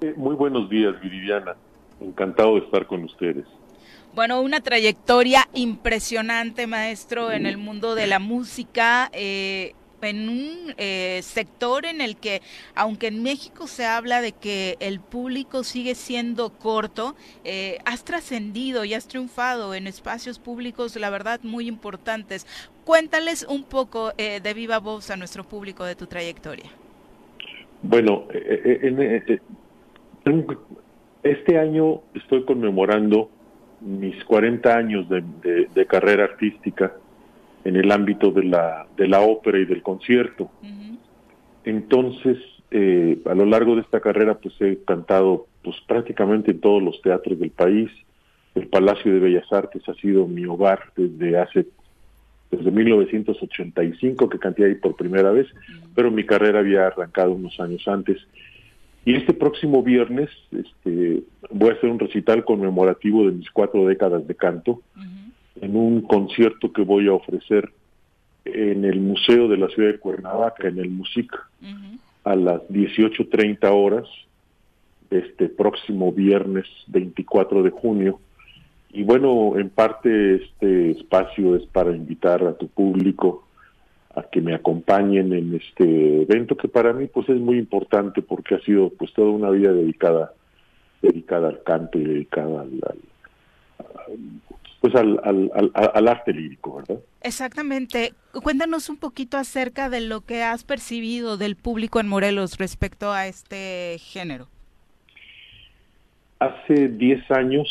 Eh, muy buenos días, Viridiana. Encantado de estar con ustedes. Bueno, una trayectoria impresionante, maestro, en el mundo de la música. Eh, en un eh, sector en el que, aunque en México se habla de que el público sigue siendo corto, eh, has trascendido y has triunfado en espacios públicos, la verdad, muy importantes. Cuéntales un poco eh, de viva voz a nuestro público de tu trayectoria. Bueno, este año estoy conmemorando mis 40 años de, carrera artística en el ámbito de la, de la ópera y del concierto. Entonces, eh, a lo largo de esta carrera, pues he cantado pues prácticamente en todos los teatros del país. El Palacio de Bellas Artes ha sido mi hogar desde hace desde 1985 que canté ahí por primera vez, pero mi carrera había arrancado unos años antes. Y este próximo viernes este, voy a hacer un recital conmemorativo de mis cuatro décadas de canto en un concierto que voy a ofrecer en el Museo de la Ciudad de Cuernavaca, en el MUSIC, a las 18.30 horas, este próximo viernes 24 de junio. Y bueno, en parte este espacio es para invitar a tu público a que me acompañen en este evento que para mí pues es muy importante porque ha sido pues toda una vida dedicada dedicada al canto y dedicada al, pues al, al, al, arte lírico, ¿verdad? Exactamente. Cuéntanos un poquito acerca de lo que has percibido del público en Morelos respecto a este género. Hace 10 años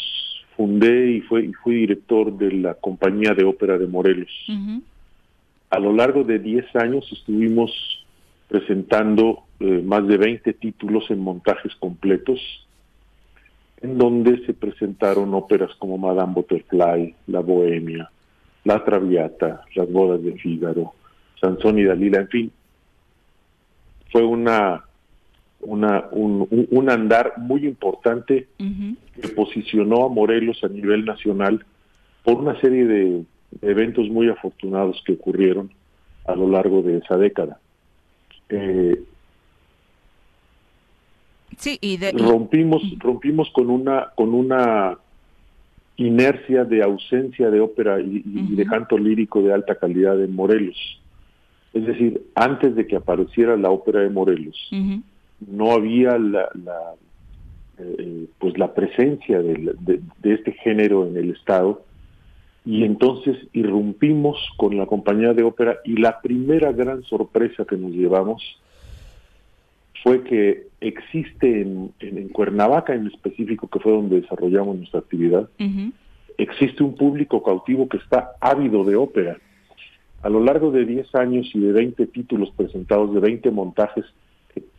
fundé y, fue, y fui director de la compañía de ópera de Morelos. A lo largo de 10 años estuvimos presentando eh, más de 20 títulos en montajes completos, en donde se presentaron óperas como Madame Butterfly, La Bohemia, La Traviata, Las Bodas de Fígaro, Sansón y Dalila, en fin. Fue una una, un, andar muy importante que posicionó a Morelos a nivel nacional por una serie de eventos muy afortunados que ocurrieron a lo largo de esa década. Eh, sí, y rompimos, rompimos con una, con una inercia de ausencia de ópera y, de canto lírico de alta calidad en Morelos. Es decir, antes de que apareciera la ópera de Morelos, no había la, eh, pues la presencia de, este género en el Estado y entonces irrumpimos con la compañía de ópera y la primera gran sorpresa que nos llevamos fue que existe en, Cuernavaca en específico, que fue donde desarrollamos nuestra actividad, existe un público cautivo que está ávido de ópera. A lo largo de 10 años y de 20 títulos presentados, de 20 montajes,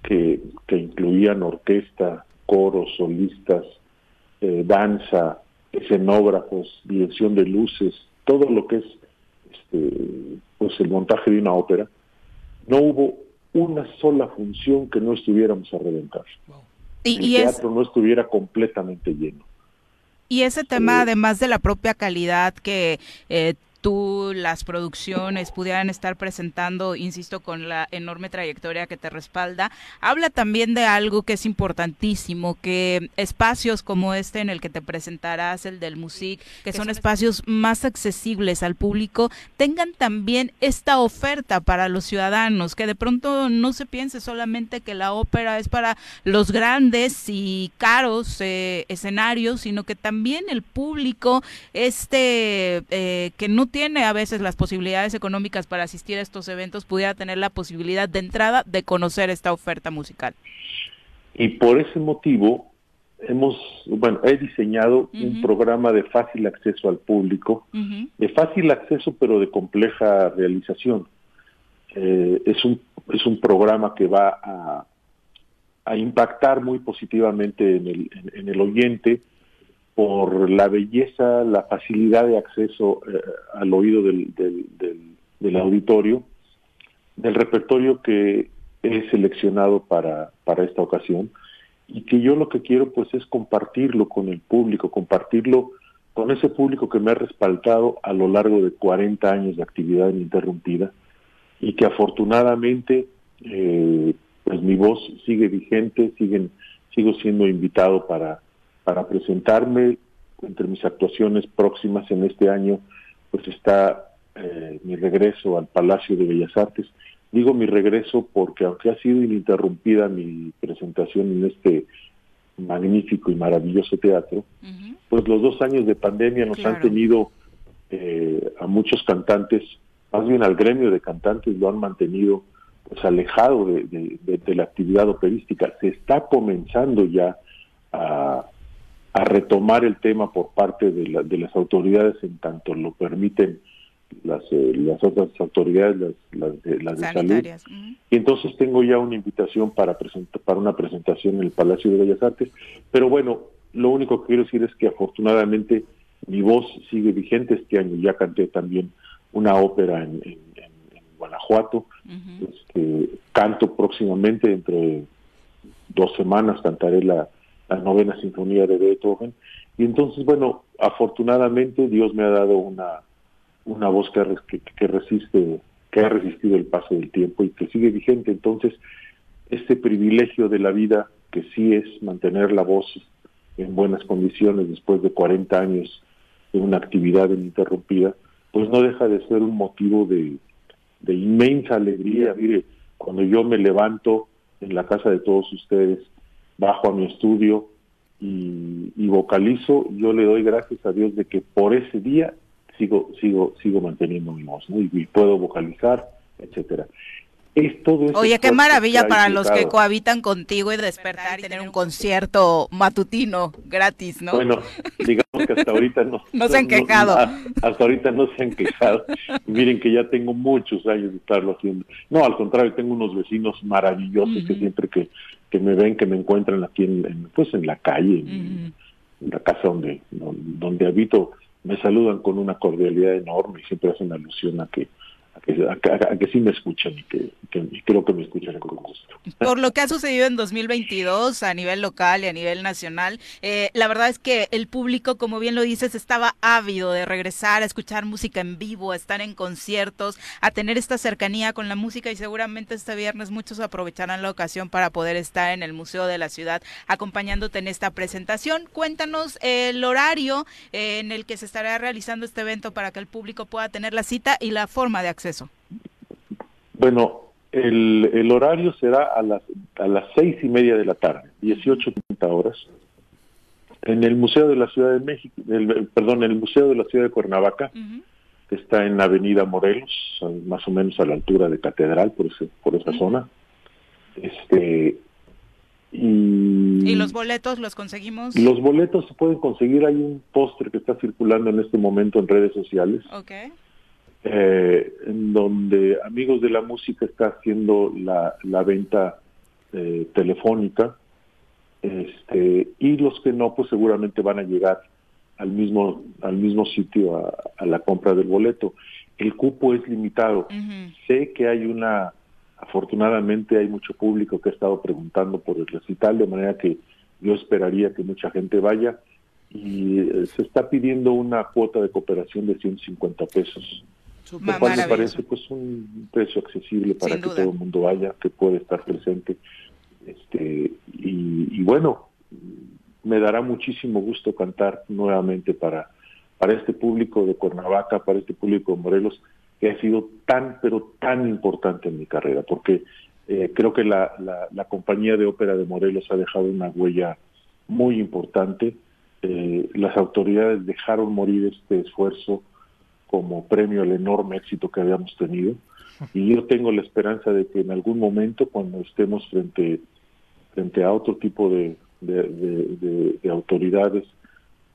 que, incluían orquesta, coros, solistas, eh, danza, escenógrafos, dirección de luces, todo lo que es este, pues el montaje de una ópera, no hubo una sola función que no estuviéramos a reventar. Y, el teatro no estuviera completamente lleno. Y ese tema, además de la propia calidad que eh, tú las producciones pudieran estar presentando, insisto, con la enorme trayectoria que te respalda, habla también de algo que es importantísimo, que espacios como este en el que te presentarás, el del MUSIC, que son espacios más accesibles al público, tengan también esta oferta para los ciudadanos, que de pronto no se piense solamente que la ópera es para los grandes y caros eh, escenarios, sino que también el público, este eh, que no tiene a veces las posibilidades económicas para asistir a estos eventos pudiera tener la posibilidad de entrada de conocer esta oferta musical. Y por ese motivo hemos, bueno, he diseñado un programa de fácil acceso al público, de fácil acceso pero de compleja realización. Eh, es, un, es un programa que va a, a impactar muy positivamente en el, en el oyente, por la belleza, la facilidad de acceso eh, al oído del, del, auditorio, del repertorio que he seleccionado para, para esta ocasión y que yo lo que quiero pues es compartirlo con el público, compartirlo con ese público que me ha respaldado a lo largo de 40 años de actividad ininterrumpida y que afortunadamente eh, pues mi voz sigue vigente, siguen, sigo siendo invitado para para presentarme entre mis actuaciones próximas en este año, pues está eh, mi regreso al Palacio de Bellas Artes. Digo mi regreso porque aunque ha sido ininterrumpida mi presentación en este magnífico y maravilloso teatro, pues los dos años de pandemia nos han tenido eh, a muchos cantantes, más bien al gremio de cantantes lo han mantenido pues alejado de la actividad operística. Se está comenzando ya a, a retomar el tema por parte de, de las autoridades en tanto lo permiten las, eh, las otras autoridades, las, las de, las de salud. Y entonces tengo ya una invitación para, presentar, para una presentación en el Palacio de Bellas Artes. Pero bueno, lo único que quiero decir es que afortunadamente mi voz sigue vigente. Este año ya canté también una ópera en, en, Guanajuato. este, canto próximamente, entre dos semanas, cantaré la, la novena sinfonía de Beethoven. Y entonces, bueno, afortunadamente Dios me ha dado una, una voz que, que, resiste, que ha resistido el paso del tiempo y que sigue vigente. Entonces, este privilegio de la vida, que sí es mantener la voz en buenas condiciones después de 40 años de una actividad ininterrumpida, pues no deja de ser un motivo de, de inmensa alegría. Mire, cuando yo me levanto en la casa de todos ustedes, bajo a mi estudio y, y vocalizo, yo le doy gracias a Dios de que por ese día sigo sigo sigo manteniendo mi voz ¿no? y, y, puedo vocalizar etcétera Oye, qué maravilla para los que cohabitan contigo y despertar y tener un concierto matutino gratis, ¿no? Bueno, digamos que hasta ahorita no. no se han quejado. hasta ahorita no se han quejado. miren que ya tengo muchos años de estarlo haciendo. No, al contrario, tengo unos vecinos maravillosos que siempre que, que me ven, que me encuentran aquí en, pues en la calle, en, la casa donde, donde habito, me saludan con una cordialidad enorme y siempre hacen alusión a que a que, sí me escuchan y que, creo que me escuchan con gusto. Por lo que ha sucedido en 2022 a nivel local y a nivel nacional, eh, la verdad es que el público, como bien lo dices, estaba ávido de regresar a escuchar música en vivo, a estar en conciertos, a tener esta cercanía con la música y seguramente este viernes muchos aprovecharán la ocasión para poder estar en el Museo de la Ciudad acompañándote en esta presentación. Cuéntanos el horario eh, en el que se estará realizando este evento para que el público pueda tener la cita y la forma de acceso eso? Bueno, el, el horario será a las, a las seis y media de la tarde, 18.30 horas, en el Museo de la Ciudad de México, el, perdón, en el Museo de la Ciudad de Cuernavaca, que está en Avenida Morelos, más o menos a la altura de Catedral, por, ese, por esa zona. Este, y, ¿Y los boletos los conseguimos? Los boletos se pueden conseguir, hay un póster que está circulando en este momento en redes sociales. Okay eh, en donde Amigos de la Música está haciendo la, la venta eh, telefónica, este, y los que no, pues seguramente van a llegar al mismo, al mismo sitio a, la compra del boleto. El cupo es limitado. Sé que hay una, afortunadamente hay mucho público que ha estado preguntando por el recital, de manera que yo esperaría que mucha gente vaya y eh, se está pidiendo una cuota de cooperación de 150 pesos lo cual me parece pues un precio accesible para que todo el mundo vaya, que puede estar presente. Este, y, bueno, me dará muchísimo gusto cantar nuevamente para, para este público de Cuernavaca, para este público de Morelos, que ha sido tan, pero tan importante en mi carrera, porque eh, creo que la, la, la, compañía de ópera de Morelos ha dejado una huella muy importante. Eh, las autoridades dejaron morir este esfuerzo como premio al enorme éxito que habíamos tenido. Y yo tengo la esperanza de que en algún momento, cuando estemos frente, frente a otro tipo de, de, autoridades,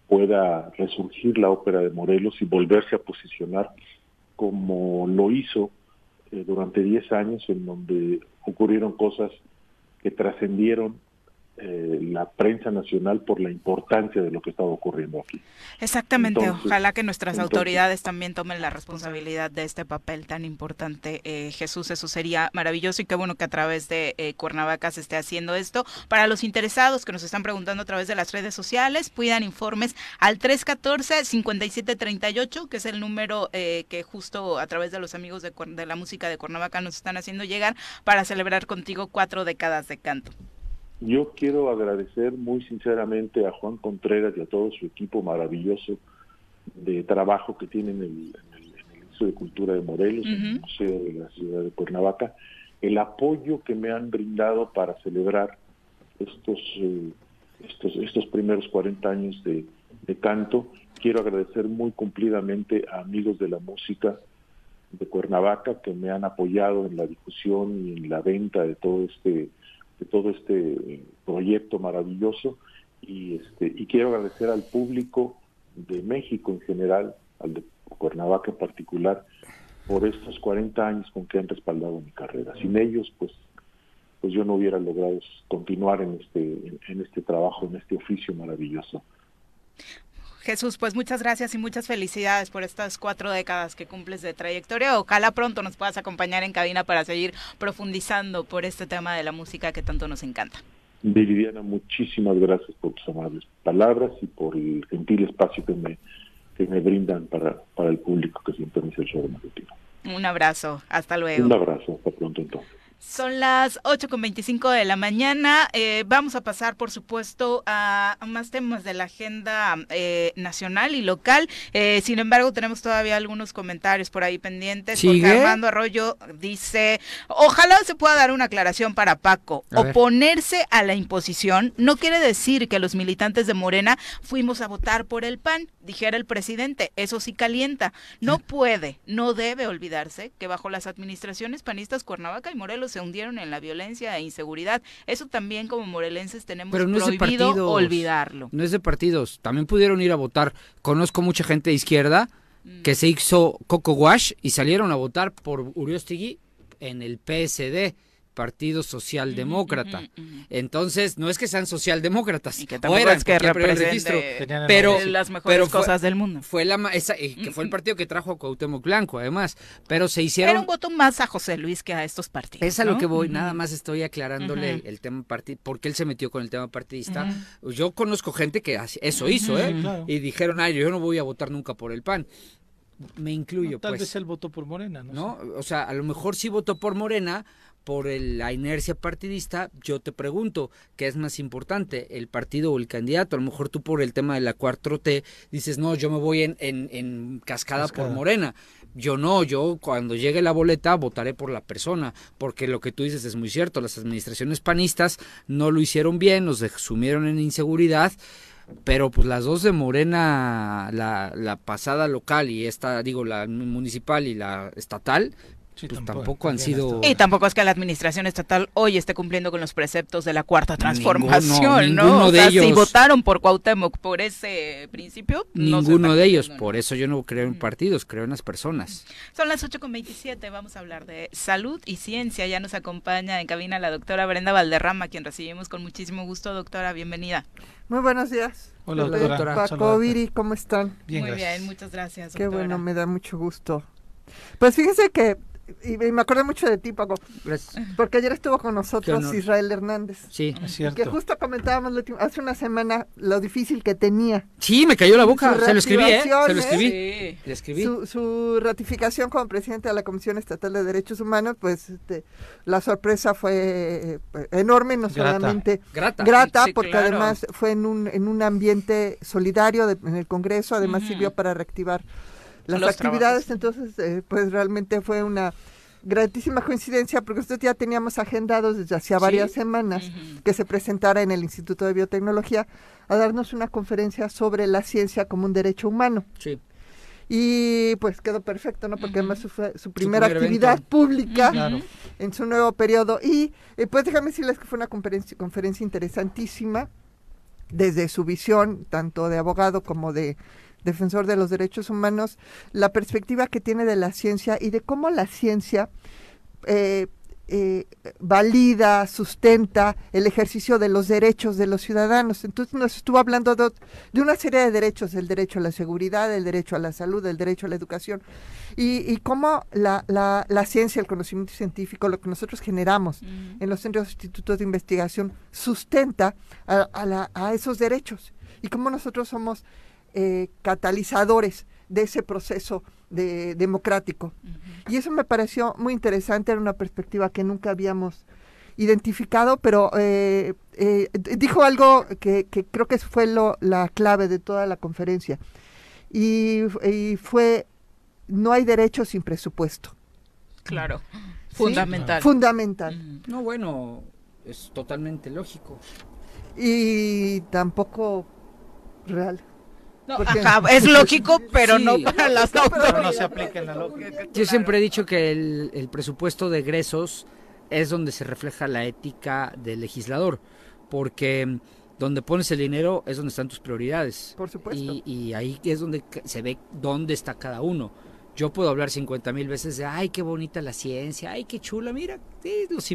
pueda resurgir la ópera de Morelos y volverse a posicionar como lo hizo eh, durante 10 años, en donde ocurrieron cosas que trascendieron eh, la prensa nacional por la importancia de lo que estaba ocurriendo aquí. Exactamente, ojalá que nuestras autoridades también tomen la responsabilidad de este papel tan importante. Eh, Jesús, eso sería maravilloso y qué bueno que a través de eh, Cuernavaca se esté haciendo esto. Para los interesados que nos están preguntando a través de las redes sociales, pidan informes al 314-5738, que es el número que justo a través de los amigos de, de la música de Cuernavaca nos están haciendo llegar para celebrar contigo cuatro décadas de canto. Yo quiero agradecer muy sinceramente a Juan Contreras y a todo su equipo maravilloso de trabajo que tienen en el, Instituto de Cultura de Morelos, en el Museo de la Ciudad de Cuernavaca, el apoyo que me han brindado para celebrar estos, eh, estos, estos primeros 40 años de, de canto. Quiero agradecer muy cumplidamente a amigos de la música de Cuernavaca que me han apoyado en la difusión y en la venta de todo este de todo este proyecto maravilloso y, este, y quiero agradecer al público de México en general, al de Cuernavaca en particular, por estos 40 años con que han respaldado mi carrera. Sin ellos, pues, pues yo no hubiera logrado continuar en este, en este trabajo, en este oficio maravilloso. Jesús, pues muchas gracias y muchas felicidades por estas cuatro décadas que cumples de trayectoria. Ojalá pronto nos puedas acompañar en cabina para seguir profundizando por este tema de la música que tanto nos encanta. Viviana, muchísimas gracias por tus amables palabras y por el gentil espacio que me, que me brindan para, para el público que siempre me el show de Un abrazo, hasta luego. Un abrazo. Son las 8.25 de la mañana. Eh, vamos a pasar, por supuesto, a, más temas de la agenda eh, nacional y local. Eh, sin embargo, tenemos todavía algunos comentarios por ahí pendientes. Porque Armando Arroyo dice, ojalá se pueda dar una aclaración para Paco. Oponerse a la imposición no quiere decir que los militantes de Morena fuimos a votar por el PAN, dijera el presidente. Eso sí calienta. No puede, no debe olvidarse que bajo las administraciones panistas Cuernavaca y Morelos se hundieron en la violencia e inseguridad. Eso también como morelenses tenemos prohibido olvidarlo. No es de partidos, también pudieron ir a votar. Conozco mucha gente de izquierda mm. que se hizo coco wash y salieron a votar por Uriostegui en el PSD. Partido Socialdemócrata. Entonces, no es que sean socialdemócratas, y que tampoco es que represente pero las mejores cosas del mundo. Fue la esa, eh, que fue el partido que trajo a Cuauhtémoc Blanco, además, pero se hicieron Era un voto más a José Luis que a estos partidos. Es a lo que voy, nada más estoy aclarándole el tema partidista, porque él se metió con el tema partidista. Yo conozco gente que eso hizo, ¿eh? Y dijeron, "Ay, yo no voy a votar nunca por el PAN." me incluyo. tal pues. vez él votó por Morena, ¿no? ¿no? O sea, a lo mejor sí votó por Morena, por la inercia partidista, yo te pregunto, ¿qué es más importante, el partido o el candidato? A lo mejor tú por el tema de la 4T dices, no, yo me voy en, en, cascada, por Morena. Yo no, yo cuando llegue la boleta votaré por la persona, porque lo que tú dices es muy cierto, las administraciones panistas no lo hicieron bien, nos sumieron en inseguridad pero pues las dos de Morena, la, la pasada local y esta, digo, la municipal y la estatal, pues tampoco, han sido... Y tampoco es que la administración estatal hoy esté cumpliendo con los preceptos de la cuarta transformación, ¿no? O sea, si votaron por Cuauhtémoc por ese principio, ninguno de ellos. Por eso yo no creo en partidos, creo en las personas. Son las 8.27, vamos a hablar de salud y ciencia. Ya nos acompaña en cabina la doctora Brenda Valderrama, quien recibimos con muchísimo gusto. Doctora, bienvenida. Muy buenos días. Hola, doctora. Paco, Viri, ¿cómo están? Muy bien, muchas gracias. Qué bueno, me da mucho gusto. Pues fíjense que y, me acordé mucho de ti, Paco. Porque ayer estuvo con nosotros Israel Hernández. Sí, es cierto. Que justo comentábamos hace una semana lo difícil que tenía. Sí, me cayó la boca. Se lo escribí, ¿eh? Se lo escribí. Le escribí. Su, ratificación como presidente de la Comisión Estatal de Derechos Humanos, pues este, la sorpresa fue eh, enorme, no solamente grata, grata porque además fue en un, en un ambiente solidario en el Congreso, además sirvió para reactivar las actividades, entonces eh, pues realmente fue una gratísima coincidencia porque nosotros ya teníamos agendados desde hacía varias semanas que se presentara en el Instituto de Biotecnología a darnos una conferencia sobre la ciencia como un derecho humano. Sí. Y pues quedó perfecto, ¿no? Porque además fue su primera actividad pública en su nuevo periodo. Y eh, pues déjame decirles que fue una conferencia, conferencia interesantísima desde su visión, tanto de abogado como de defensor de los derechos humanos, la perspectiva que tiene de la ciencia y de cómo la ciencia eh, eh, valida, sustenta el ejercicio de los derechos de los ciudadanos. Entonces nos estuvo hablando de, una serie de derechos, el derecho a la seguridad, el derecho a la salud, el derecho a la educación, y, cómo la, la, ciencia, el conocimiento científico, lo que nosotros generamos en los centros e institutos de investigación, sustenta a, a esos derechos, y cómo nosotros somos eh, catalizadores de ese proceso de, democrático. Y eso me pareció muy interesante, era una perspectiva que nunca habíamos identificado, pero eh, eh, dijo algo que, creo que fue lo, la clave de toda la conferencia. Y, fue, no hay derecho sin presupuesto. Claro, fundamental. Fundamental. No, bueno, es totalmente lógico. Y tampoco real es lógico, pero no para las No se aplica en la lógica. Yo siempre he dicho que el, presupuesto de egresos es donde se refleja la ética del legislador, porque donde pones el dinero es donde están tus prioridades. Por supuesto. Y, y ahí es donde se ve dónde está cada uno. Yo puedo hablar 50 mil veces de, ay, qué bonita la ciencia, ay, qué chula, mira, los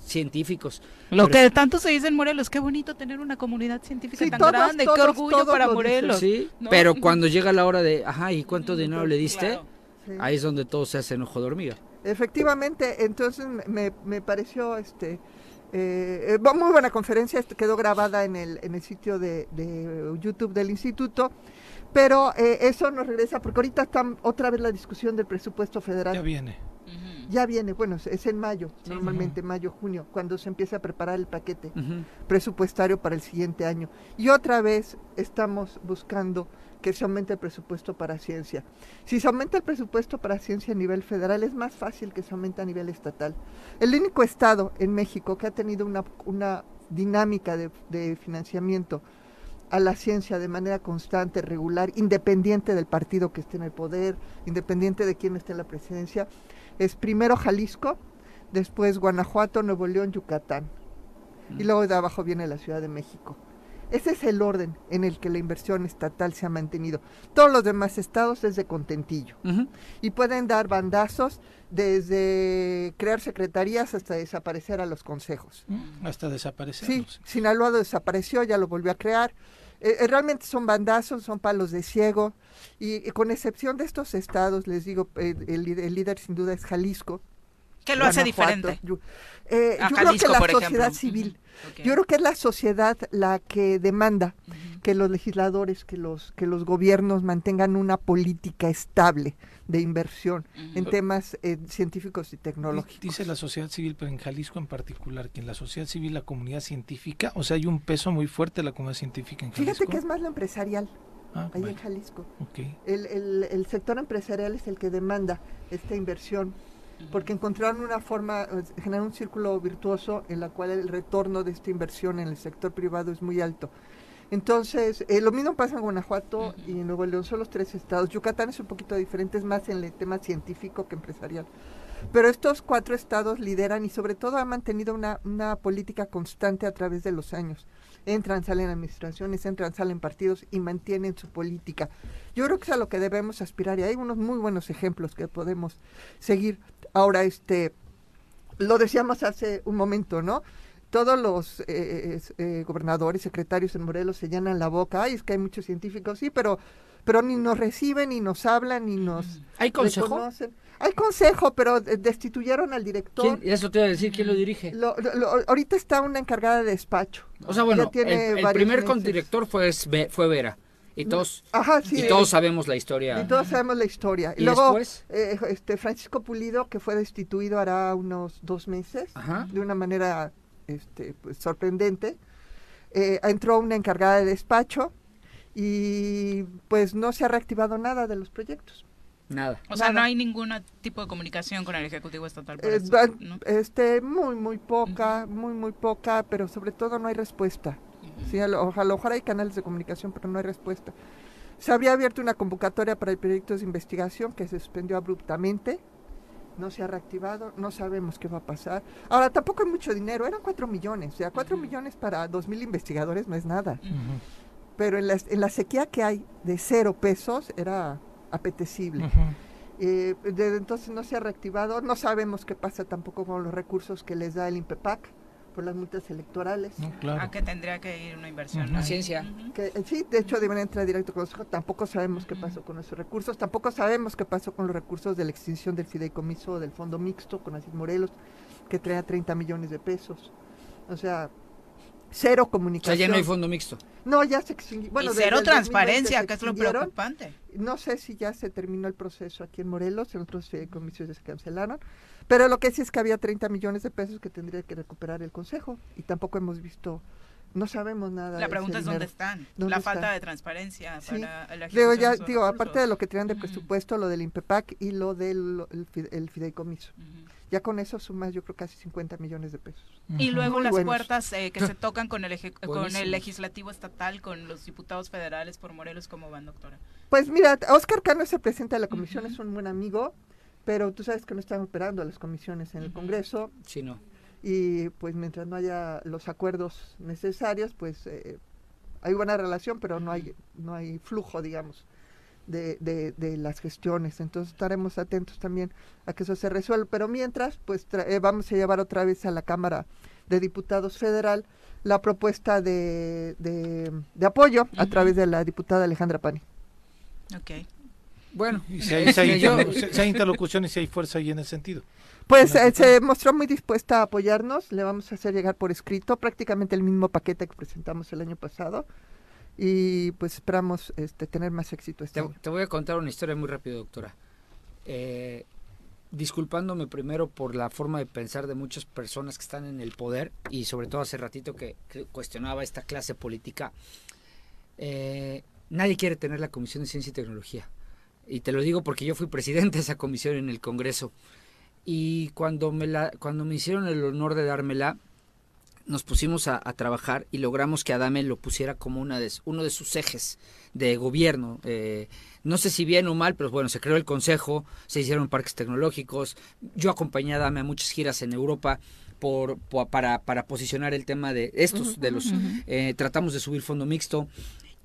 científicos. Lo que tanto se dice en Morelos, qué bonito tener una comunidad científica tan grande, qué orgullo para Morelos. Sí, pero cuando llega la hora de, ajá, ¿y cuánto dinero le diste? Ahí es donde todo se hace enojo de hormiga. Efectivamente, entonces me, me pareció este eh, eh muy buena conferencia, quedó grabada en el, en el sitio de, YouTube del instituto, pero eh, eso nos regresa, porque ahorita está otra vez la discusión del presupuesto federal. Ya viene. Ya viene, bueno, es en mayo, normalmente mayo, junio, cuando se empieza a preparar el paquete presupuestario para el siguiente año. Y otra vez estamos buscando que se aumente el presupuesto para ciencia. Si se aumenta el presupuesto para ciencia a nivel federal, es más fácil que se aumente a nivel estatal. El único estado en México que ha tenido una, una dinámica de, de financiamiento a la ciencia de manera constante, regular, independiente del partido que esté en el poder, independiente de quién esté en la presidencia, es primero Jalisco, después Guanajuato, Nuevo León, Yucatán. Y luego de abajo viene la Ciudad de México. Ese es el orden en el que la inversión estatal se ha mantenido. Todos los demás estados es de contentillo. Y pueden dar bandazos desde crear secretarías hasta desaparecer a los consejos. Mm, hasta desaparecer. Sí, Sinaloa desapareció, ya lo volvió a crear. Eh, eh, realmente son bandazos, son palos de ciego. Y, con excepción de estos estados, les digo, eh, el, líder sin duda es Jalisco. ¿Qué lo hace diferente? Yo, creo que la sociedad civil. Yo creo que es la sociedad la que demanda que los legisladores, que los, que los gobiernos mantengan una política estable de inversión en temas eh, científicos y tecnológicos. Dice la sociedad civil, pero en Jalisco en particular, que en la sociedad civil, la comunidad científica, o sea, hay un peso muy fuerte de la comunidad científica en Jalisco. Fíjate que es más lo empresarial. Ah, ahí en Jalisco. El, el, el sector empresarial es el que demanda esta inversión porque encontraron una forma, generar un círculo virtuoso en la cual el retorno de esta inversión en el sector privado es muy alto. Entonces, eh, lo mismo pasa en Guanajuato y en Nuevo León, son los tres estados. Yucatán es un poquito diferente, es más en el tema científico que empresarial. Pero estos cuatro estados lideran y sobre todo han mantenido una, una política constante a través de los años. Entran, salen administraciones, entran, salen partidos y mantienen su política. Yo creo que es a lo que debemos aspirar y hay unos muy buenos ejemplos que podemos seguir. Ahora, este, lo decíamos hace un momento, ¿no? Todos los eh, eh, gobernadores, secretarios en Morelos se llenan la boca. Ay, es que hay muchos científicos, sí, pero, pero ni nos reciben, ni nos hablan, ni nos ¿Hay consejo? Hay consejo, pero destituyeron al director. ¿Quién? Eso te iba a decir, ¿quién lo dirige? ahorita está una encargada de despacho. O sea, bueno, el, primer director fue, fue Vera. Y todos, y todos sabemos la historia. Y todos sabemos la historia. Y, luego, eh, este Francisco Pulido, que fue destituido hará unos dos meses, de una manera este, pues, sorprendente, eh, entró una encargada de despacho y pues no se ha reactivado nada de los proyectos. Nada. O sea, no hay ningún tipo de comunicación con el Ejecutivo Estatal. Eh, este, muy, muy poca, muy, muy poca, pero sobre todo no hay respuesta. Sí, a lo, mejor hay canales de comunicación, pero no hay respuesta. Se había abierto una convocatoria para el proyecto de investigación que se suspendió abruptamente. No se ha reactivado, no sabemos qué va a pasar. Ahora, tampoco hay mucho dinero, eran cuatro millones. O sea, cuatro millones para dos mil investigadores no es nada. Pero en la, en la sequía que hay de cero pesos era apetecible. Eh, desde entonces no se ha reactivado, no sabemos qué pasa tampoco con los recursos que les da el INPEPAC por las multas electorales. ¿A qué tendría que ir una inversión? Uh Ciencia. que, eh, sí, de hecho deben entrar directo con los Tampoco sabemos qué pasó con esos recursos. Tampoco sabemos qué pasó con los recursos de la extinción del fideicomiso del Fondo Mixto con Asís Morelos, que traía 30 millones de pesos. O sea, cero comunicación. O sea, ya no hay fondo mixto. No, ya se Bueno, y cero transparencia, que es lo preocupante. No sé si ya se terminó el proceso aquí en Morelos, en otros comisiones se cancelaron, pero lo que sí es que había 30 millones de pesos que tendría que recuperar el Consejo y tampoco hemos visto no sabemos nada. La pregunta es dónde están. la falta de transparencia para la Digo, ya, digo, aparte de lo que tienen de presupuesto, lo del INPEPAC y lo del el, fideicomiso. Ya con eso sumas yo creo casi 50 millones de pesos. Y luego las puertas eh, que se tocan con el, con el legislativo estatal, con los diputados federales por Morelos, ¿cómo van, doctora? Pues mira, Oscar Cano es el presidente de la comisión, es un buen amigo, pero tú sabes que no están operando las comisiones en el Congreso. Sí, no. y pues mientras no haya los acuerdos necesarios, pues eh, hay buena relación, pero no hay, no hay flujo, digamos, de, de, las gestiones. Entonces estaremos atentos también a que eso se resuelva. Pero mientras, pues eh, vamos a llevar otra vez a la Cámara de Diputados Federal la propuesta de, de, apoyo a través de la diputada Alejandra Pani. Ok. Bueno, si hay, si, hay, interlocución y si hay fuerza ahí en ese sentido. Pues eh, se mostró muy dispuesta a apoyarnos, le vamos a hacer llegar por escrito prácticamente el mismo paquete que presentamos el año pasado y pues esperamos este, tener más éxito este te, Te voy a contar una historia muy rápido, doctora. Eh, disculpándome primero por la forma de pensar de muchas personas que están en el poder y sobre todo hace ratito que, cuestionaba esta clase política. Eh, nadie quiere tener la Comisión de Ciencia y Tecnología. Y te lo digo porque yo fui presidente de esa comisión en el Congreso y cuando me, la, cuando me hicieron el honor de dármela, nos pusimos a, trabajar y logramos que Adame lo pusiera como una de, uno de sus ejes de gobierno. Eh, no sé si bien o mal, pero bueno, se creó el consejo, se hicieron parques tecnológicos. Yo acompañé a Adame a muchas giras en Europa. Por, para, para posicionar el tema de estos, de los, eh, tratamos de subir fondo mixto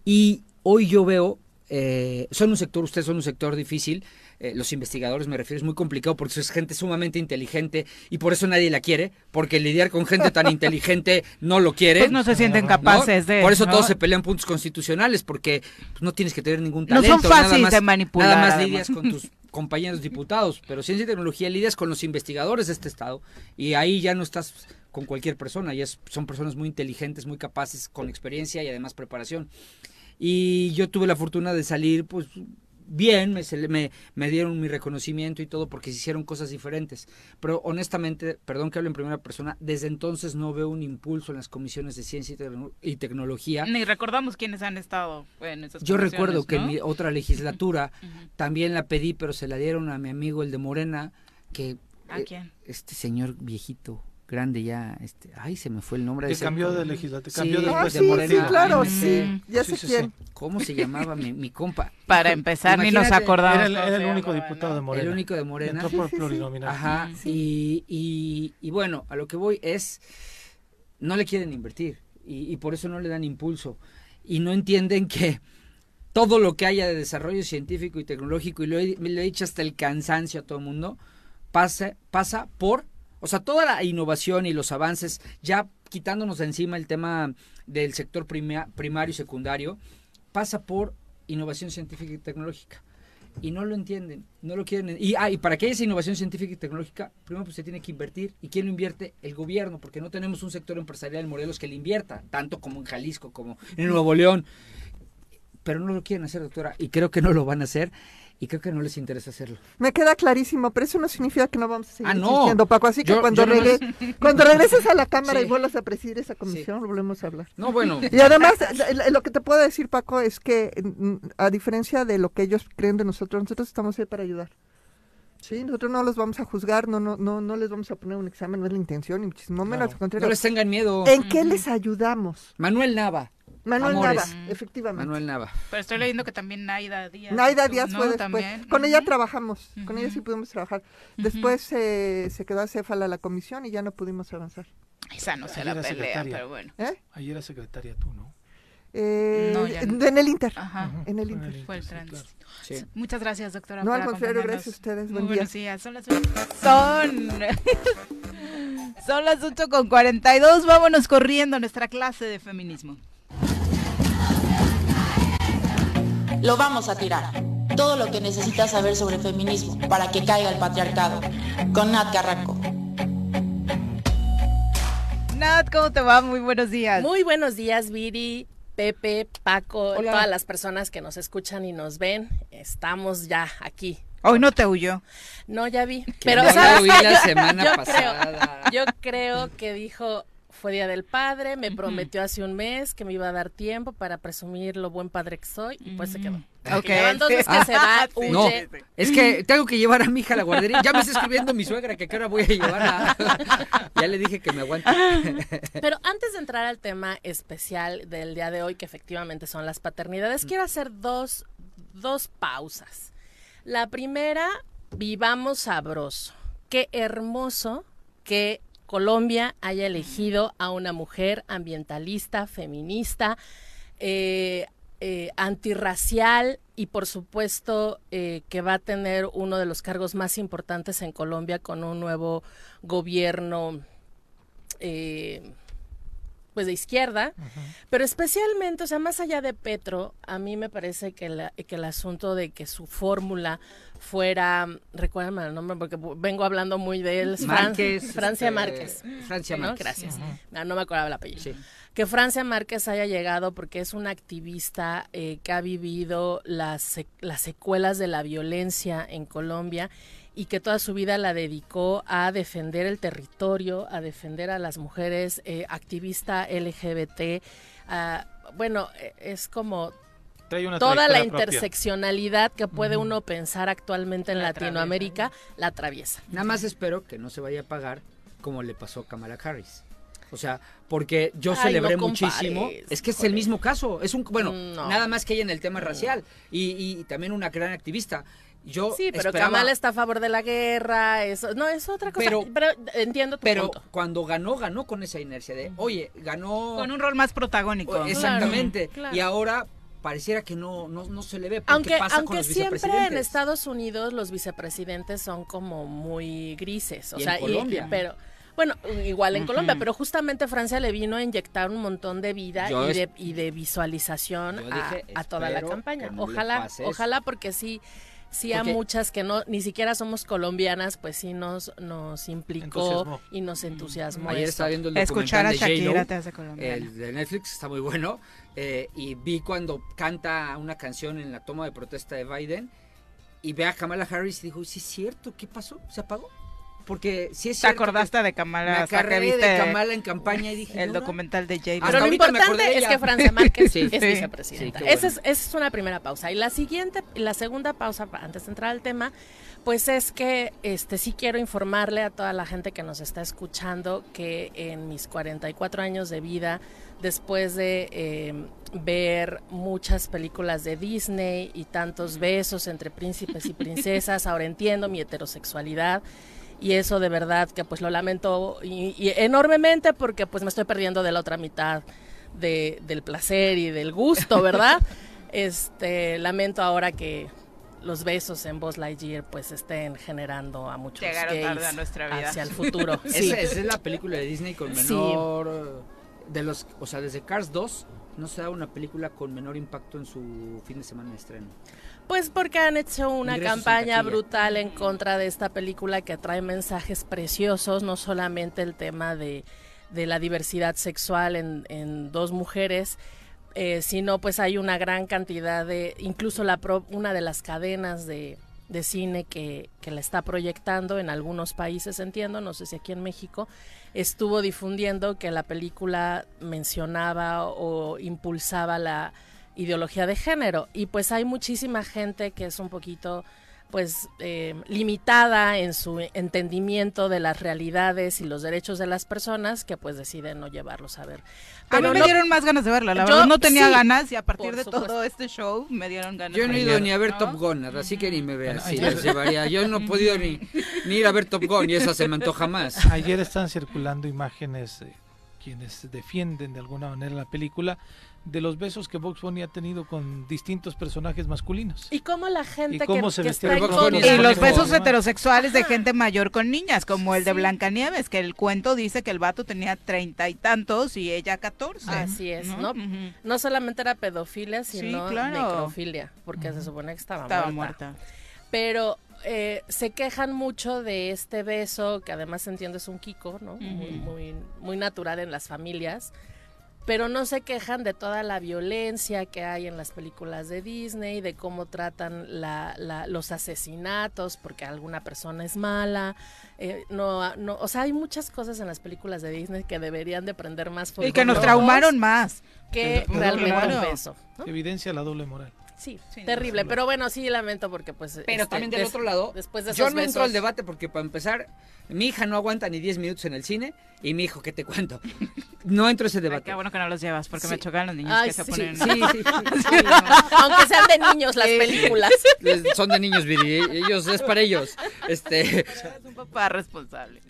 y hoy yo veo, eh, son un sector, ustedes son un sector difícil, eh, los investigadores, me refiero, es muy complicado porque es gente sumamente inteligente y por eso nadie la quiere, porque lidiar con gente tan inteligente no lo quiere. Pues no se sienten capaces de. Por eso todos se pelean puntos constitucionales, porque pues, no tienes que tener ningún talento. No son fáciles de manipular. Nada más lidias con tus compañeros diputados, pero ciencia y tecnología lidias con los investigadores de este estado y ahí ya no estás con cualquier persona, ya son personas muy inteligentes, muy capaces, con experiencia y además preparación. Y yo tuve la fortuna de salir, pues bien, me, me, me, dieron mi reconocimiento y todo porque se hicieron cosas diferentes. Pero honestamente, perdón que hable en primera persona, desde entonces no veo un impulso en las comisiones de ciencia y, tecnología. Ni recordamos quiénes han estado en esas Yo recuerdo que en mi otra legislatura también la pedí, pero se la dieron a mi amigo el de Morena, que... ¿A quién? Este señor viejito grande ya, este, ay, se me fue el nombre. Que cambió de legislatura, cambió sí, después ah, de Morena. Sí, claro, sí, ya sé quién. ¿Cómo se llamaba mi, mi compa? Para empezar, ni nos acordamos. Era el, único diputado de Morena. El único de Morena. Entró por plurinominal. Ajá, y, y, y, bueno, a lo que voy es, no le quieren invertir y, y por eso no le dan impulso y no entienden que todo lo que haya de desarrollo científico y tecnológico, y lo he, lo he dicho hasta el cansancio a todo el mundo, pasa, pasa por o sea, toda la innovación y los avances, ya quitándonos de encima el tema del sector primario y secundario, pasa por innovación científica y tecnológica. Y no lo entienden, no lo quieren. Y, ah, y para que haya esa innovación científica y tecnológica, primero pues se tiene que invertir. ¿Y quién lo invierte? El gobierno, porque no tenemos un sector empresarial en Morelos que le invierta, tanto como en Jalisco, como en Nuevo León. Pero no lo quieren hacer, doctora, y creo que no lo van a hacer y creo que no les interesa hacerlo. Me queda clarísimo, pero eso no significa que no vamos a seguir ah, no. Paco. Así que cuando, cuando regreses a la Cámara y vuelvas a presidir esa comisión, volvemos a hablar. No, bueno. Y además, lo que te puedo decir, Paco, es que mm, a diferencia de lo que ellos creen de nosotros, nosotros estamos ahí para ayudar. Sí, nosotros no los vamos a juzgar, no, no, no, no les vamos a poner un examen, no es la intención, ni muchísimo menos. No les tengan miedo. ¿En qué les ayudamos? Manuel Nava. Manuel Nava, efectivamente. Manuel Nava. Pero estoy leyendo que también Naida Díaz. Naida Díaz fue después. Con ella trabajamos, con ella sí pudimos trabajar. Después se quedó acéfala la comisión y ya no pudimos avanzar. Esa no se la pelea, pero bueno. ¿Eh? Ayer era secretaria tú, ¿no? Eh, En el Inter. Ajá. En el Inter. Fue el tránsito. Sí. Muchas gracias, doctora. No, al contrario, gracias a ustedes. Buen Muy día. Son las, son... son las 8 con 42. Vámonos corriendo a nuestra clase de feminismo. Lo vamos a tirar. Todo lo que necesitas saber sobre feminismo para que caiga el patriarcado. Con Nat Carranco. Nat, ¿cómo te va? Muy buenos días. Muy buenos días, Viri. Pepe, Paco, todas las personas que nos escuchan y nos ven, estamos ya aquí. Hoy no te huyó. No, ya vi. Pero la semana pasada. yo creo que dijo, fue Día del Padre, me prometió hace un mes que me iba a dar tiempo para presumir lo buen padre que soy y pues se quedó. Ok. Entonces que se va, huye. No, es que tengo que llevar a mi hija a la guardería. Ya me está escribiendo mi suegra que qué hora voy a llevar a... ya le dije que me aguante. Pero antes de entrar al tema especial del día de hoy, que efectivamente son las paternidades, quiero hacer dos, dos pausas. La primera, vivamos sabroso. Qué hermoso que Colombia haya elegido a una mujer ambientalista, feminista, eh, eh, antirracial y por supuesto eh, que va a tener uno de los cargos más importantes en Colombia con un nuevo gobierno eh, pues de izquierda, pero especialmente, o sea, más allá de Petro, a mí me parece que, la- que el asunto de que su fórmula fuera, recuérdame el nombre porque vengo hablando muy de él, Márquez, Francia este, Márquez. Francia ¿no? Márquez. Gracias. Ujú. No, no me acordaba el apellido. Que Francia Márquez haya llegado porque es una activista eh, que ha vivido las, las secuelas de la violencia en Colombia y que toda su vida la dedicó a defender el territorio, a defender a las mujeres, eh, activista LGBT. bueno, eh, es como Trae una toda la propia. interseccionalidad que puede uno pensar actualmente en La Latinoamérica, la atraviesa. Nada más espero que no se vaya a pagar como le pasó a Kamala Harris. O sea, porque yo Ay, celebré no muchísimo. Es que es el mismo caso. Es un bueno, No. nada más que ella en el tema racial y, y también una gran activista. Yo Sí, pero esperaba- Kamala está a favor de la guerra, eso, no, es otra cosa. Pero- Pero, entiendo tu Pero punto. cuando ganó, ganó con esa inercia de, oye, ganó Con un rol más protagónico. Exactamente. Claro, claro. Y ahora pareciera que no, no, no se le ve. porque Aunque, pasa con aunque los siempre en. Estados Unidos los vicepresidentes son como muy grises, o Y en sea, Colombia. pero bueno, igual en. Colombia, pero justamente Francia le vino a inyectar un montón de vida y de, y de visualización a, dije, a toda la campaña. no Ojalá, ojalá porque sí sí a muchas que no ni siquiera somos colombianas, pues sí nos nos implicó Entusiasmó. y nos entusiasmó. Ayer esto. estaba viendo el Escuchar a Shakira te hace colombiana. el de Netflix, está muy bueno, eh, y vi cuando canta una canción en la toma de protesta de Biden, y ve a Kamala Harris y dijo, sí es cierto, ¿qué pasó? ¿Se apagó? Porque sí es ¿Te cierto. acordaste de Kamala? Me viste de Kamala en campaña y dije, el "No, documental de J. Hasta Pero lo importante es que Francia Márquez Sí. es Sí. vicepresidenta. Sí, esa, es, esa es una primera pausa. Y la siguiente, la segunda pausa, pa- antes de entrar al tema, pues es que este sí quiero informarle a toda la gente que nos está escuchando que en mis 44 años de vida, después de eh, ver muchas películas de Disney y tantos besos entre príncipes y princesas, ahora entiendo mi heterosexualidad y eso de verdad que pues lo lamento y, y enormemente porque pues me estoy perdiendo de la otra mitad de, del placer y del gusto, ¿verdad? este lamento ahora que los besos en Buzz Lightyear pues estén generando a muchos Llegaron gays tarde a nuestra vida. hacia el futuro. Sí. Esa, esa es la película de Disney con menor... De los, o sea, desde Cars 2 no se da una película con menor impacto en su fin de semana de estreno. Pues porque han hecho una Ingresos campaña brutal en contra de esta película que trae mensajes preciosos, no solamente el tema de, de la diversidad sexual en, en dos mujeres, eh, sino pues hay una gran cantidad de, incluso la pro- una de las cadenas de, de cine que, que la está proyectando en algunos países, entiendo, no sé si aquí en México, estuvo difundiendo que la película mencionaba o impulsaba la ideología de género y pues hay muchísima gente que es un poquito pues eh, limitada en su entendimiento de las realidades y los derechos de las personas que pues deciden no llevarlos a ver. A mí Pero me no- dieron más ganas de verla, la Yo verdad no tenía sí, ganas y a partir de supuesto. todo este show me dieron ganas. Yo no he ido ni a ver ¿No? Top Gun, así que ni me veas. Bueno, llevaría. Yo no he podido ni, ni ir a ver Top Gun y esa se me antoja más. Ayer están circulando imágenes de quienes defienden de alguna manera la película de los besos que Box Bunny ha tenido con distintos personajes masculinos. Y cómo la gente ¿Y cómo que, se que vestía está Y los besos heterosexuales de gente mayor con niñas, como el de Blancanieves, que el cuento dice que el vato tenía treinta y tantos y ella catorce. Así es, ¿no? No solamente era pedofilia, sino claro. necrofilia, porque se supone que estaba, Estaba muerta. muerta. Pero eh, se quejan mucho de este beso, que además entiendo es un Kiko, ¿no? muy, muy, muy natural en las familias. Pero no se quejan de toda la violencia que hay en las películas de Disney, de cómo tratan la, la- los asesinatos, porque alguna persona es mala. eh, no, no, o sea, hay muchas cosas en las películas de Disney que deberían de prender más Y que nos traumaron más. que realmente un beso. ¿no? Evidencia la doble moral. Sí, Sí, terrible. no, Pero bueno, sí lamento porque pues... Pero este, también del des- otro lado, después de yo no entro al debate porque para empezar, mi hija no aguanta ni 10 minutos en el cine y mi hijo, ¿qué te cuento? No entro a ese Ay, debate. qué bueno que no los llevas, porque me chocan los niños Ay, que se sí, ponen... Sí, sí, Sí, no. Aunque sean de niños las películas. Les- son de niños, Viri, ellos es para ellos. Este, Es un papá responsable.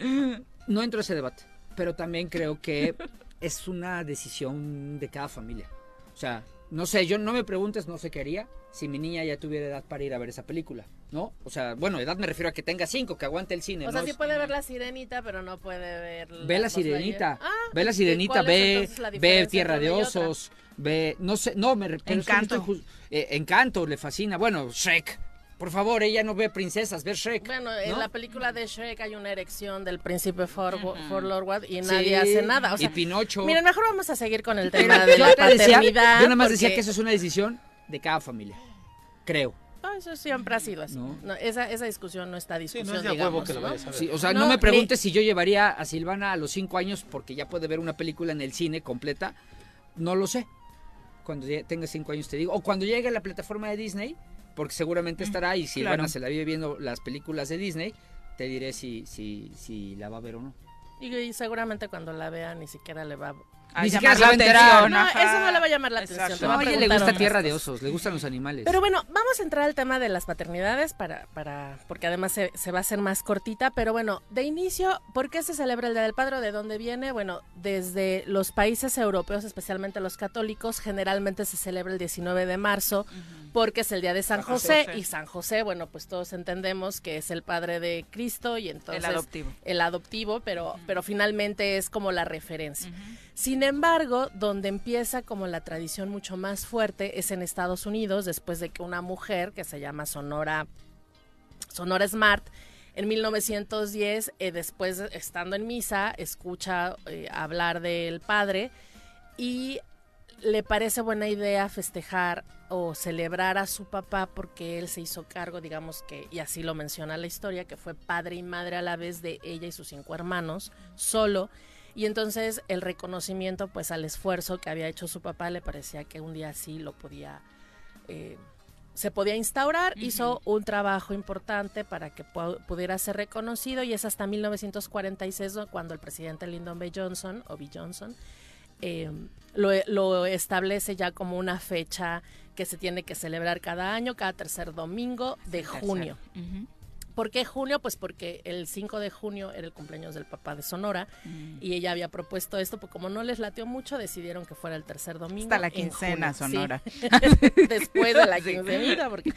No entro a ese debate, pero también creo que es una decisión de cada familia. O sea, no sé, yo no me preguntes, no sé qué haría si mi niña ya tuviera edad para ir a ver esa película, ¿no? O sea, bueno, edad me refiero a que tenga cinco, que aguante el cine. O sea, sí puede ver La Sirenita, pero no puede ver... Ve La Sirenita, ah, ve La Sirenita, ve, ve Tierra de Osos, ve, no sé, no, me... Encanto. Eh, Encanto, le fascina, bueno, Shrek, por favor, ella no ve princesas, ve Shrek. Bueno, en la película de Shrek hay una erección del príncipe For, Lord y nadie hace nada. y Pinocho. Miren, mejor vamos a seguir con el tema de la paternidad. yo nada más decía que eso es una decisión de cada familia, creo. eso siempre ha sido así. esa, esa discusión no está discusión, o sea, no, me preguntes si yo llevaría a Silvana a los cinco años porque ya puede ver una película en el cine completa. No lo sé. Cuando tenga cinco años te digo. O cuando llegue a la plataforma de Disney, porque seguramente estará y si claro. se la vive viendo las películas de Disney, te diré si, si, si la va a ver o no. Y, seguramente cuando la vea ni siquiera le va ni siquiera se va a enterar. No, eso no le va a llamar la atención. a ella le gusta Tierra de Osos, le gustan los animales. Pero bueno, vamos a entrar al tema de las paternidades para, para, porque además se, se, va a hacer más cortita. Pero bueno, de inicio, ¿por qué se celebra el Día del Padre? ¿De dónde viene? Bueno, desde los países europeos, especialmente los católicos, generalmente se celebra el 19 de marzo porque es el día de San, José, y San José, bueno, pues todos entendemos que es el padre de Cristo y entonces el adoptivo, el adoptivo pero, pero finalmente es como la referencia. Sin embargo, donde empieza como la tradición mucho más fuerte es en Estados Unidos, después de que una mujer que se llama Sonora, Sonora Smart, en 1910, eh, después estando en misa, escucha eh, hablar del padre y le parece buena idea festejar o celebrar a su papá porque él se hizo cargo, digamos que, y así lo menciona la historia, que fue padre y madre a la vez de ella y sus cinco hermanos, solo. Y entonces el reconocimiento pues al esfuerzo que había hecho su papá le parecía que un día así lo podía... Eh, se podía instaurar, hizo un trabajo importante para que pudiera ser reconocido y es hasta 1946 cuando el presidente Lyndon B. Johnson, o B. Johnson, eh, lo, establece ya como una fecha que se tiene que celebrar cada año, cada tercer domingo de junio. ¿Por qué junio? Pues porque el 5 de junio era el cumpleaños del papá de Sonora mm. y ella había propuesto esto, pues como no les latió mucho, decidieron que fuera el tercer domingo. Hasta la quincena, Sonora. Después de la quincena. Porque...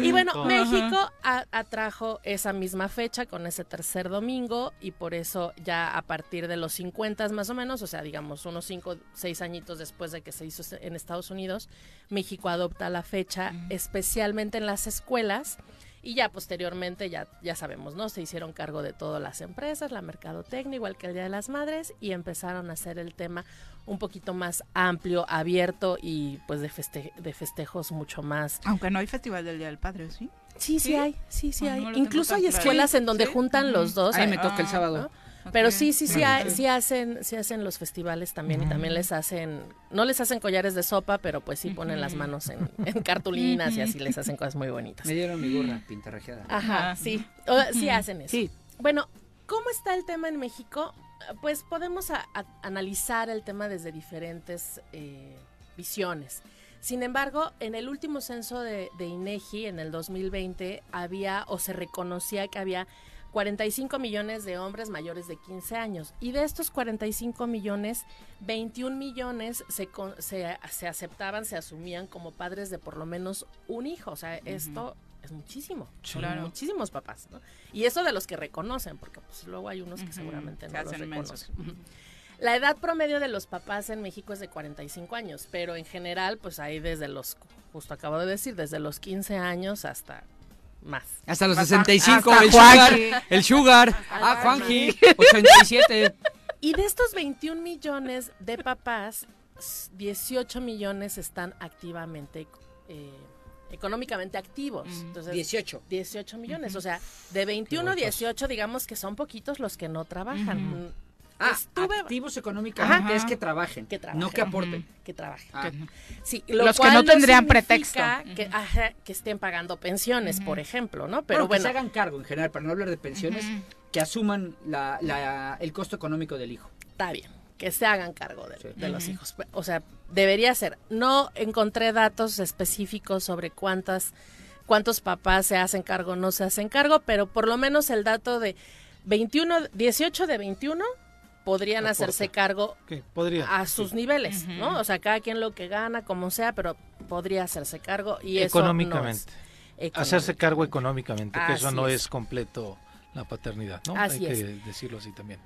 Y bueno, México atrajo esa misma fecha con ese tercer domingo y por eso ya a partir de los 50 más o menos, o sea, digamos unos 5, 6 añitos después de que se hizo en Estados Unidos, México adopta la fecha, especialmente en las escuelas y ya posteriormente, ya, ya sabemos, ¿no? Se hicieron cargo de todas las empresas, la mercadotecnia, igual que el Día de las Madres, y empezaron a hacer el tema un poquito más amplio, abierto y pues de, de festejos mucho más. Aunque no hay Festival del Día del Padre, ¿sí? Sí, sí, hay, sí, sí hay. Incluso hay escuelas en donde juntan los dos. Ahí me toca el sábado. Pero sí, sí, sí, sí, hacen, sí hacen los festivales también y también les hacen, no les hacen collares de sopa, pero pues sí ponen las manos en, cartulinas y así les hacen cosas muy bonitas. Me dieron mi gorra pintarrajeada. Ajá, sí, sí hacen eso. Sí. Bueno, ¿cómo está el tema en México? Pues podemos analizar el tema desde diferentes eh, visiones. Sin embargo, en el último censo de, de INEGI en el 2020 había o se reconocía que había 45 millones de hombres mayores de 15 años. Y de estos 45 millones, 21 millones se, se, se aceptaban, se asumían como padres de por lo menos un hijo. O sea, esto es muchísimo. Son muchísimos papás. Y eso de los que reconocen, porque pues luego hay unos que seguramente no los reconocen. La edad promedio de los papás en México es de 45 años, pero en general, pues hay desde los, justo acabo de decir, desde los 15 años hasta más. Hasta los 65, el sugar, el sugar, ah, Juanji, 87. Y de estos 21 millones de papás, 18 millones están activamente, eh, económicamente activos. Entonces, 18. 18 millones, o sea, de 21 a 18, digamos que son poquitos los que no trabajan. Ah, activos económicamente es que trabajen, no que aporten. Que trabajen. Ah. Sí, los que no tendrían pretexto. Que, que estén pagando pensiones, por ejemplo, ¿no? Pero bueno, que se hagan cargo en general, para no hablar de pensiones, que asuman la, el costo económico del hijo. Está bien, que se hagan cargo de, los hijos. O sea, debería ser. No encontré datos específicos sobre cuántas cuántos papás se hacen cargo, no se hacen cargo, pero por lo menos el dato de 21, 18 de 21 podrían hacerse cargo a sus niveles, ¿no? O sea, cada quien lo que gana, como sea, pero podría hacerse cargo y económicamente. Hacerse cargo económicamente, que eso no es. completo la paternidad, ¿no? Hay que decirlo así también.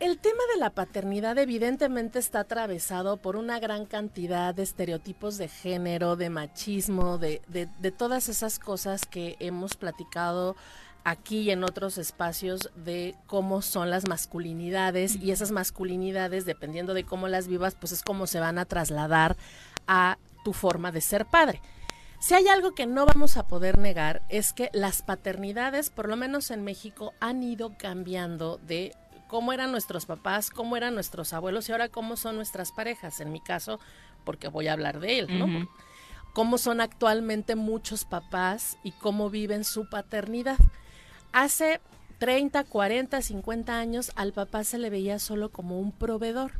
El tema de la paternidad evidentemente está atravesado por una gran cantidad de estereotipos de género, de machismo, de, de, de todas esas cosas que hemos platicado aquí y en otros espacios de cómo son las masculinidades y esas masculinidades, dependiendo de cómo las vivas, pues es cómo se van a trasladar a tu forma de ser padre. Si hay algo que no vamos a poder negar es que las paternidades, por lo menos en México, han ido cambiando de cómo eran nuestros papás, cómo eran nuestros abuelos y ahora cómo son nuestras parejas. En mi caso, porque voy a hablar de él, ¿no? Cómo son actualmente muchos papás y cómo viven su paternidad. Hace 30, 40, 50 años al papá se le veía solo como un proveedor.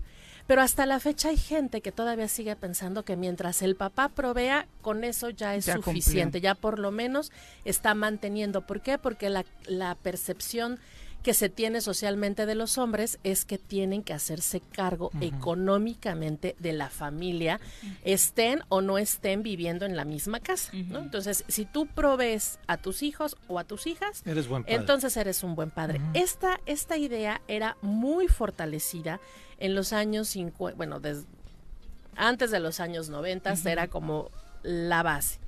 Pero hasta la fecha hay gente que todavía sigue pensando que mientras el papá provea, con eso ya es suficiente, ya por lo menos está manteniendo. ¿Por qué? Porque la, la percepción que se tiene socialmente de los hombres es que tienen que hacerse cargo económicamente de la familia, estén o no estén viviendo en la misma casa. Entonces, si tú provees a tus hijos o a tus hijas, entonces eres un buen padre. esta, esta idea era muy fortalecida en los años 50, bueno, antes de los años 90 era como la base.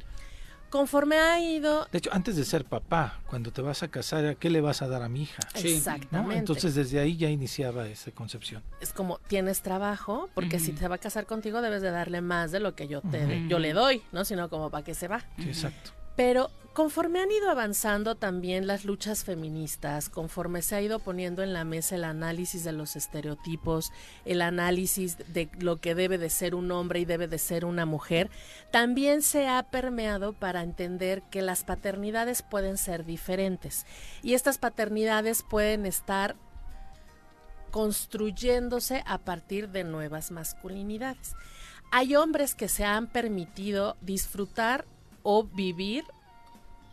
Conforme ha ido... De hecho, antes de ser papá, cuando te vas a casar, ¿qué le vas a dar a mi hija? Exactamente. Entonces desde ahí ya iniciaba esa concepción. Es como, tienes trabajo, porque si te va a casar contigo debes de darle más de lo que yo, te, yo le doy, ¿no? Sino como para que se va. exacto. Pero conforme han ido avanzando también las luchas feministas, conforme se ha ido poniendo en la mesa el análisis de los estereotipos, el análisis de lo que debe de ser un hombre y debe de ser una mujer, también se ha permeado para entender que las paternidades pueden ser diferentes y estas paternidades pueden estar construyéndose a partir de nuevas masculinidades. Hay hombres que se han permitido disfrutar o vivir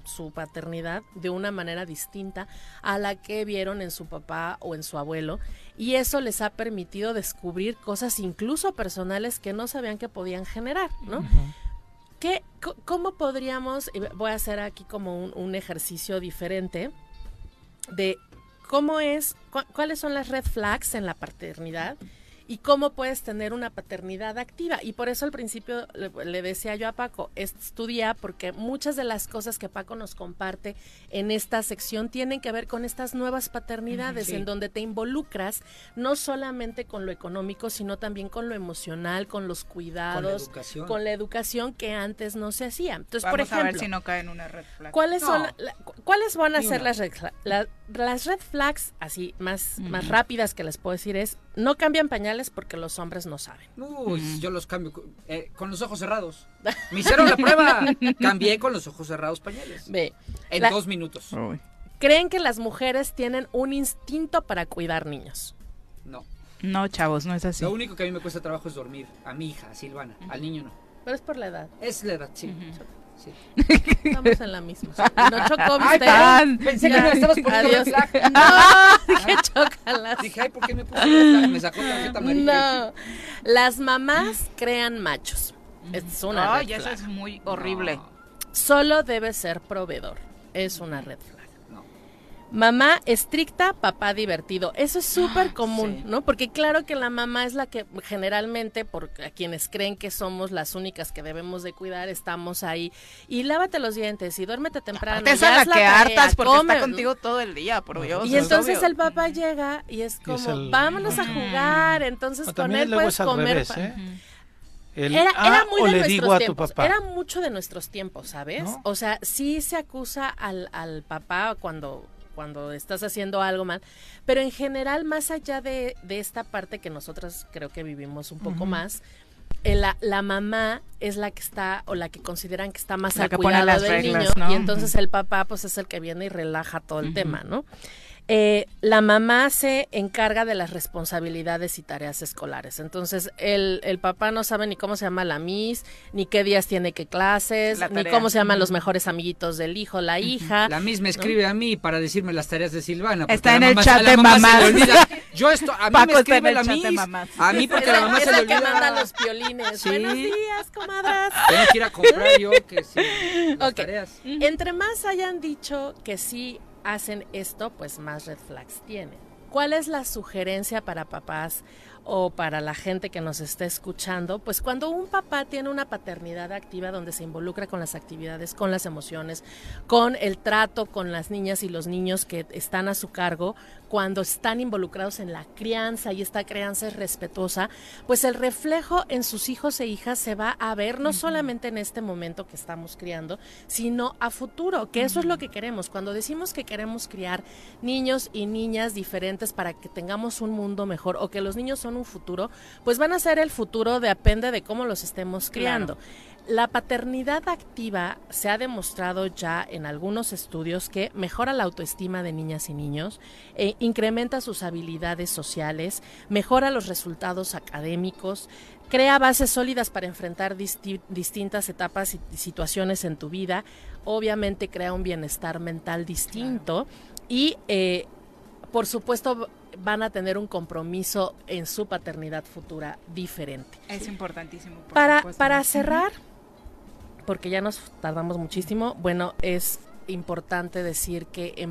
su paternidad de una manera distinta a la que vieron en su papá o en su abuelo y eso les ha permitido descubrir cosas incluso personales que no sabían que podían generar, ¿no? ¿Qué, ¿Cómo podríamos, voy a hacer aquí como un, un ejercicio diferente de cómo es, cuáles son las red flags en la paternidad? Y cómo puedes tener una paternidad activa. Y por eso al principio le, decía yo a Paco, estudia porque muchas de las cosas que Paco nos comparte en esta sección tienen que ver con estas nuevas paternidades en donde te involucras no solamente con lo económico, sino también con lo emocional, con los cuidados, con la educación, que antes no se hacía. Entonces, por ejemplo, a ver si no cae en una red flag. ¿Cuáles son cuáles van a ser las red, las red flags así más más rápidas que les puedo decir es no cambian pañales porque los hombres no saben. Uy, yo los cambio eh, con los ojos cerrados. Me hicieron la prueba. Cambié con los ojos cerrados pañales. Ve. En dos minutos. ¿Creen que las mujeres tienen un instinto para cuidar niños? No. No, chavos, no es así. Lo único que a mí me cuesta trabajo es dormir. A mi hija, a Silvana. Al niño no. Pero es por la edad. Es la edad, sí. Estamos en la misma. No chocó usted. Pensé que me estabas poniendo Adiós. No, dije chócalas. Dije, ay, ¿por qué me puse Me sacó tarjeta amarilla. No. Las mamás crean machos. Es una Ay, eso es muy horrible. Solo debe ser proveedor. Es una red flag. Mamá estricta, papá divertido. Eso es súper común, ¿no? Porque claro que la mamá es la que generalmente, por a quienes creen que somos las únicas que debemos de cuidar, estamos ahí. Y lávate los dientes y duérmete temprano. Te la, que hartas porque está contigo todo el día, por Dios. Y entonces el papá llega y es como, vámonos a jugar. Entonces con él puedes comer. ¿eh? era, muy de nuestros tiempos. Era mucho de nuestros tiempos, ¿sabes? O sea, sí se acusa al, al papá cuando cuando estás haciendo algo mal, pero en general, más allá de, esta parte que nosotros creo que vivimos un poco más, la, la, mamá es la que está o la que consideran que está más al cuidado del niño y entonces el papá pues es el que viene y relaja todo el tema, ¿no? Eh, la mamá se encarga de las responsabilidades y tareas escolares. Entonces, el, el, papá no sabe ni cómo se llama la Miss, ni qué días tiene qué clases, ni cómo se llaman los mejores amiguitos del hijo, la hija. La Miss me escribe a mí para decirme las tareas de Silvana. Está en el chat de mamá. Yo esto, a mí me escribe la Miss. A mí porque la mamá se le olvida. que manda los piolines. Buenos días, comadras. Tengo que ir a comprar yo que sí. tareas. Entre más hayan dicho que sí hacen esto, pues más red flags tienen. ¿Cuál es la sugerencia para papás o para la gente que nos está escuchando, pues cuando un papá tiene una paternidad activa donde se involucra con las actividades, con las emociones, con el trato con las niñas y los niños que están a su cargo, cuando están involucrados en la crianza y esta crianza es respetuosa, pues el reflejo en sus hijos e hijas se va a ver no solamente en este momento que estamos criando, sino a futuro, que eso es lo que queremos. Cuando decimos que queremos criar niños y niñas diferentes para que tengamos un mundo mejor o que los niños son un futuro, pues van a ser el futuro, depende de cómo los estemos criando. La paternidad activa se ha demostrado ya en algunos estudios que mejora la autoestima de niñas y niños, e incrementa sus habilidades sociales, mejora los resultados académicos, crea bases sólidas para enfrentar distintas etapas y situaciones en tu vida, obviamente crea un bienestar mental distinto y eh, por supuesto van a tener un compromiso en su paternidad futura diferente. Es importantísimo. para, para cerrar, porque ya nos tardamos muchísimo, bueno, es importante decir que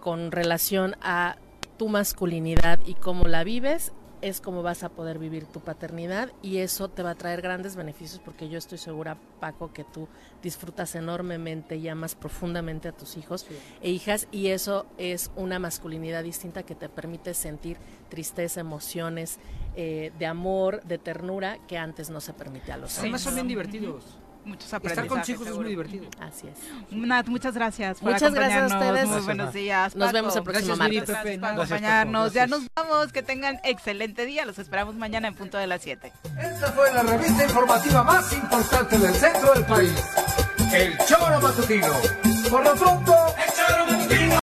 con relación a tu masculinidad y cómo la vives, es como vas a poder vivir tu paternidad y eso te va a traer grandes beneficios porque yo estoy segura, Paco, que tú disfrutas enormemente y amas profundamente a tus hijos e hijas y eso es una masculinidad distinta que te permite sentir tristeza, emociones eh, de amor, de ternura que antes no se permitía a los hombres. Además son bien divertidos muchos aprendizajes. Estar con chicos es muy divertido. Así es. Nat, muchas gracias por Muchas gracias a ustedes. Muy buenos días. Nos vemos el próximo martes. Gracias por acompañarnos. Ya nos vamos. Que tengan excelente día. Los esperamos mañana en punto de las 7. Esta fue la revista informativa más importante del centro del país. El Choro Matutino. Por lo pronto, el Choro Matutino.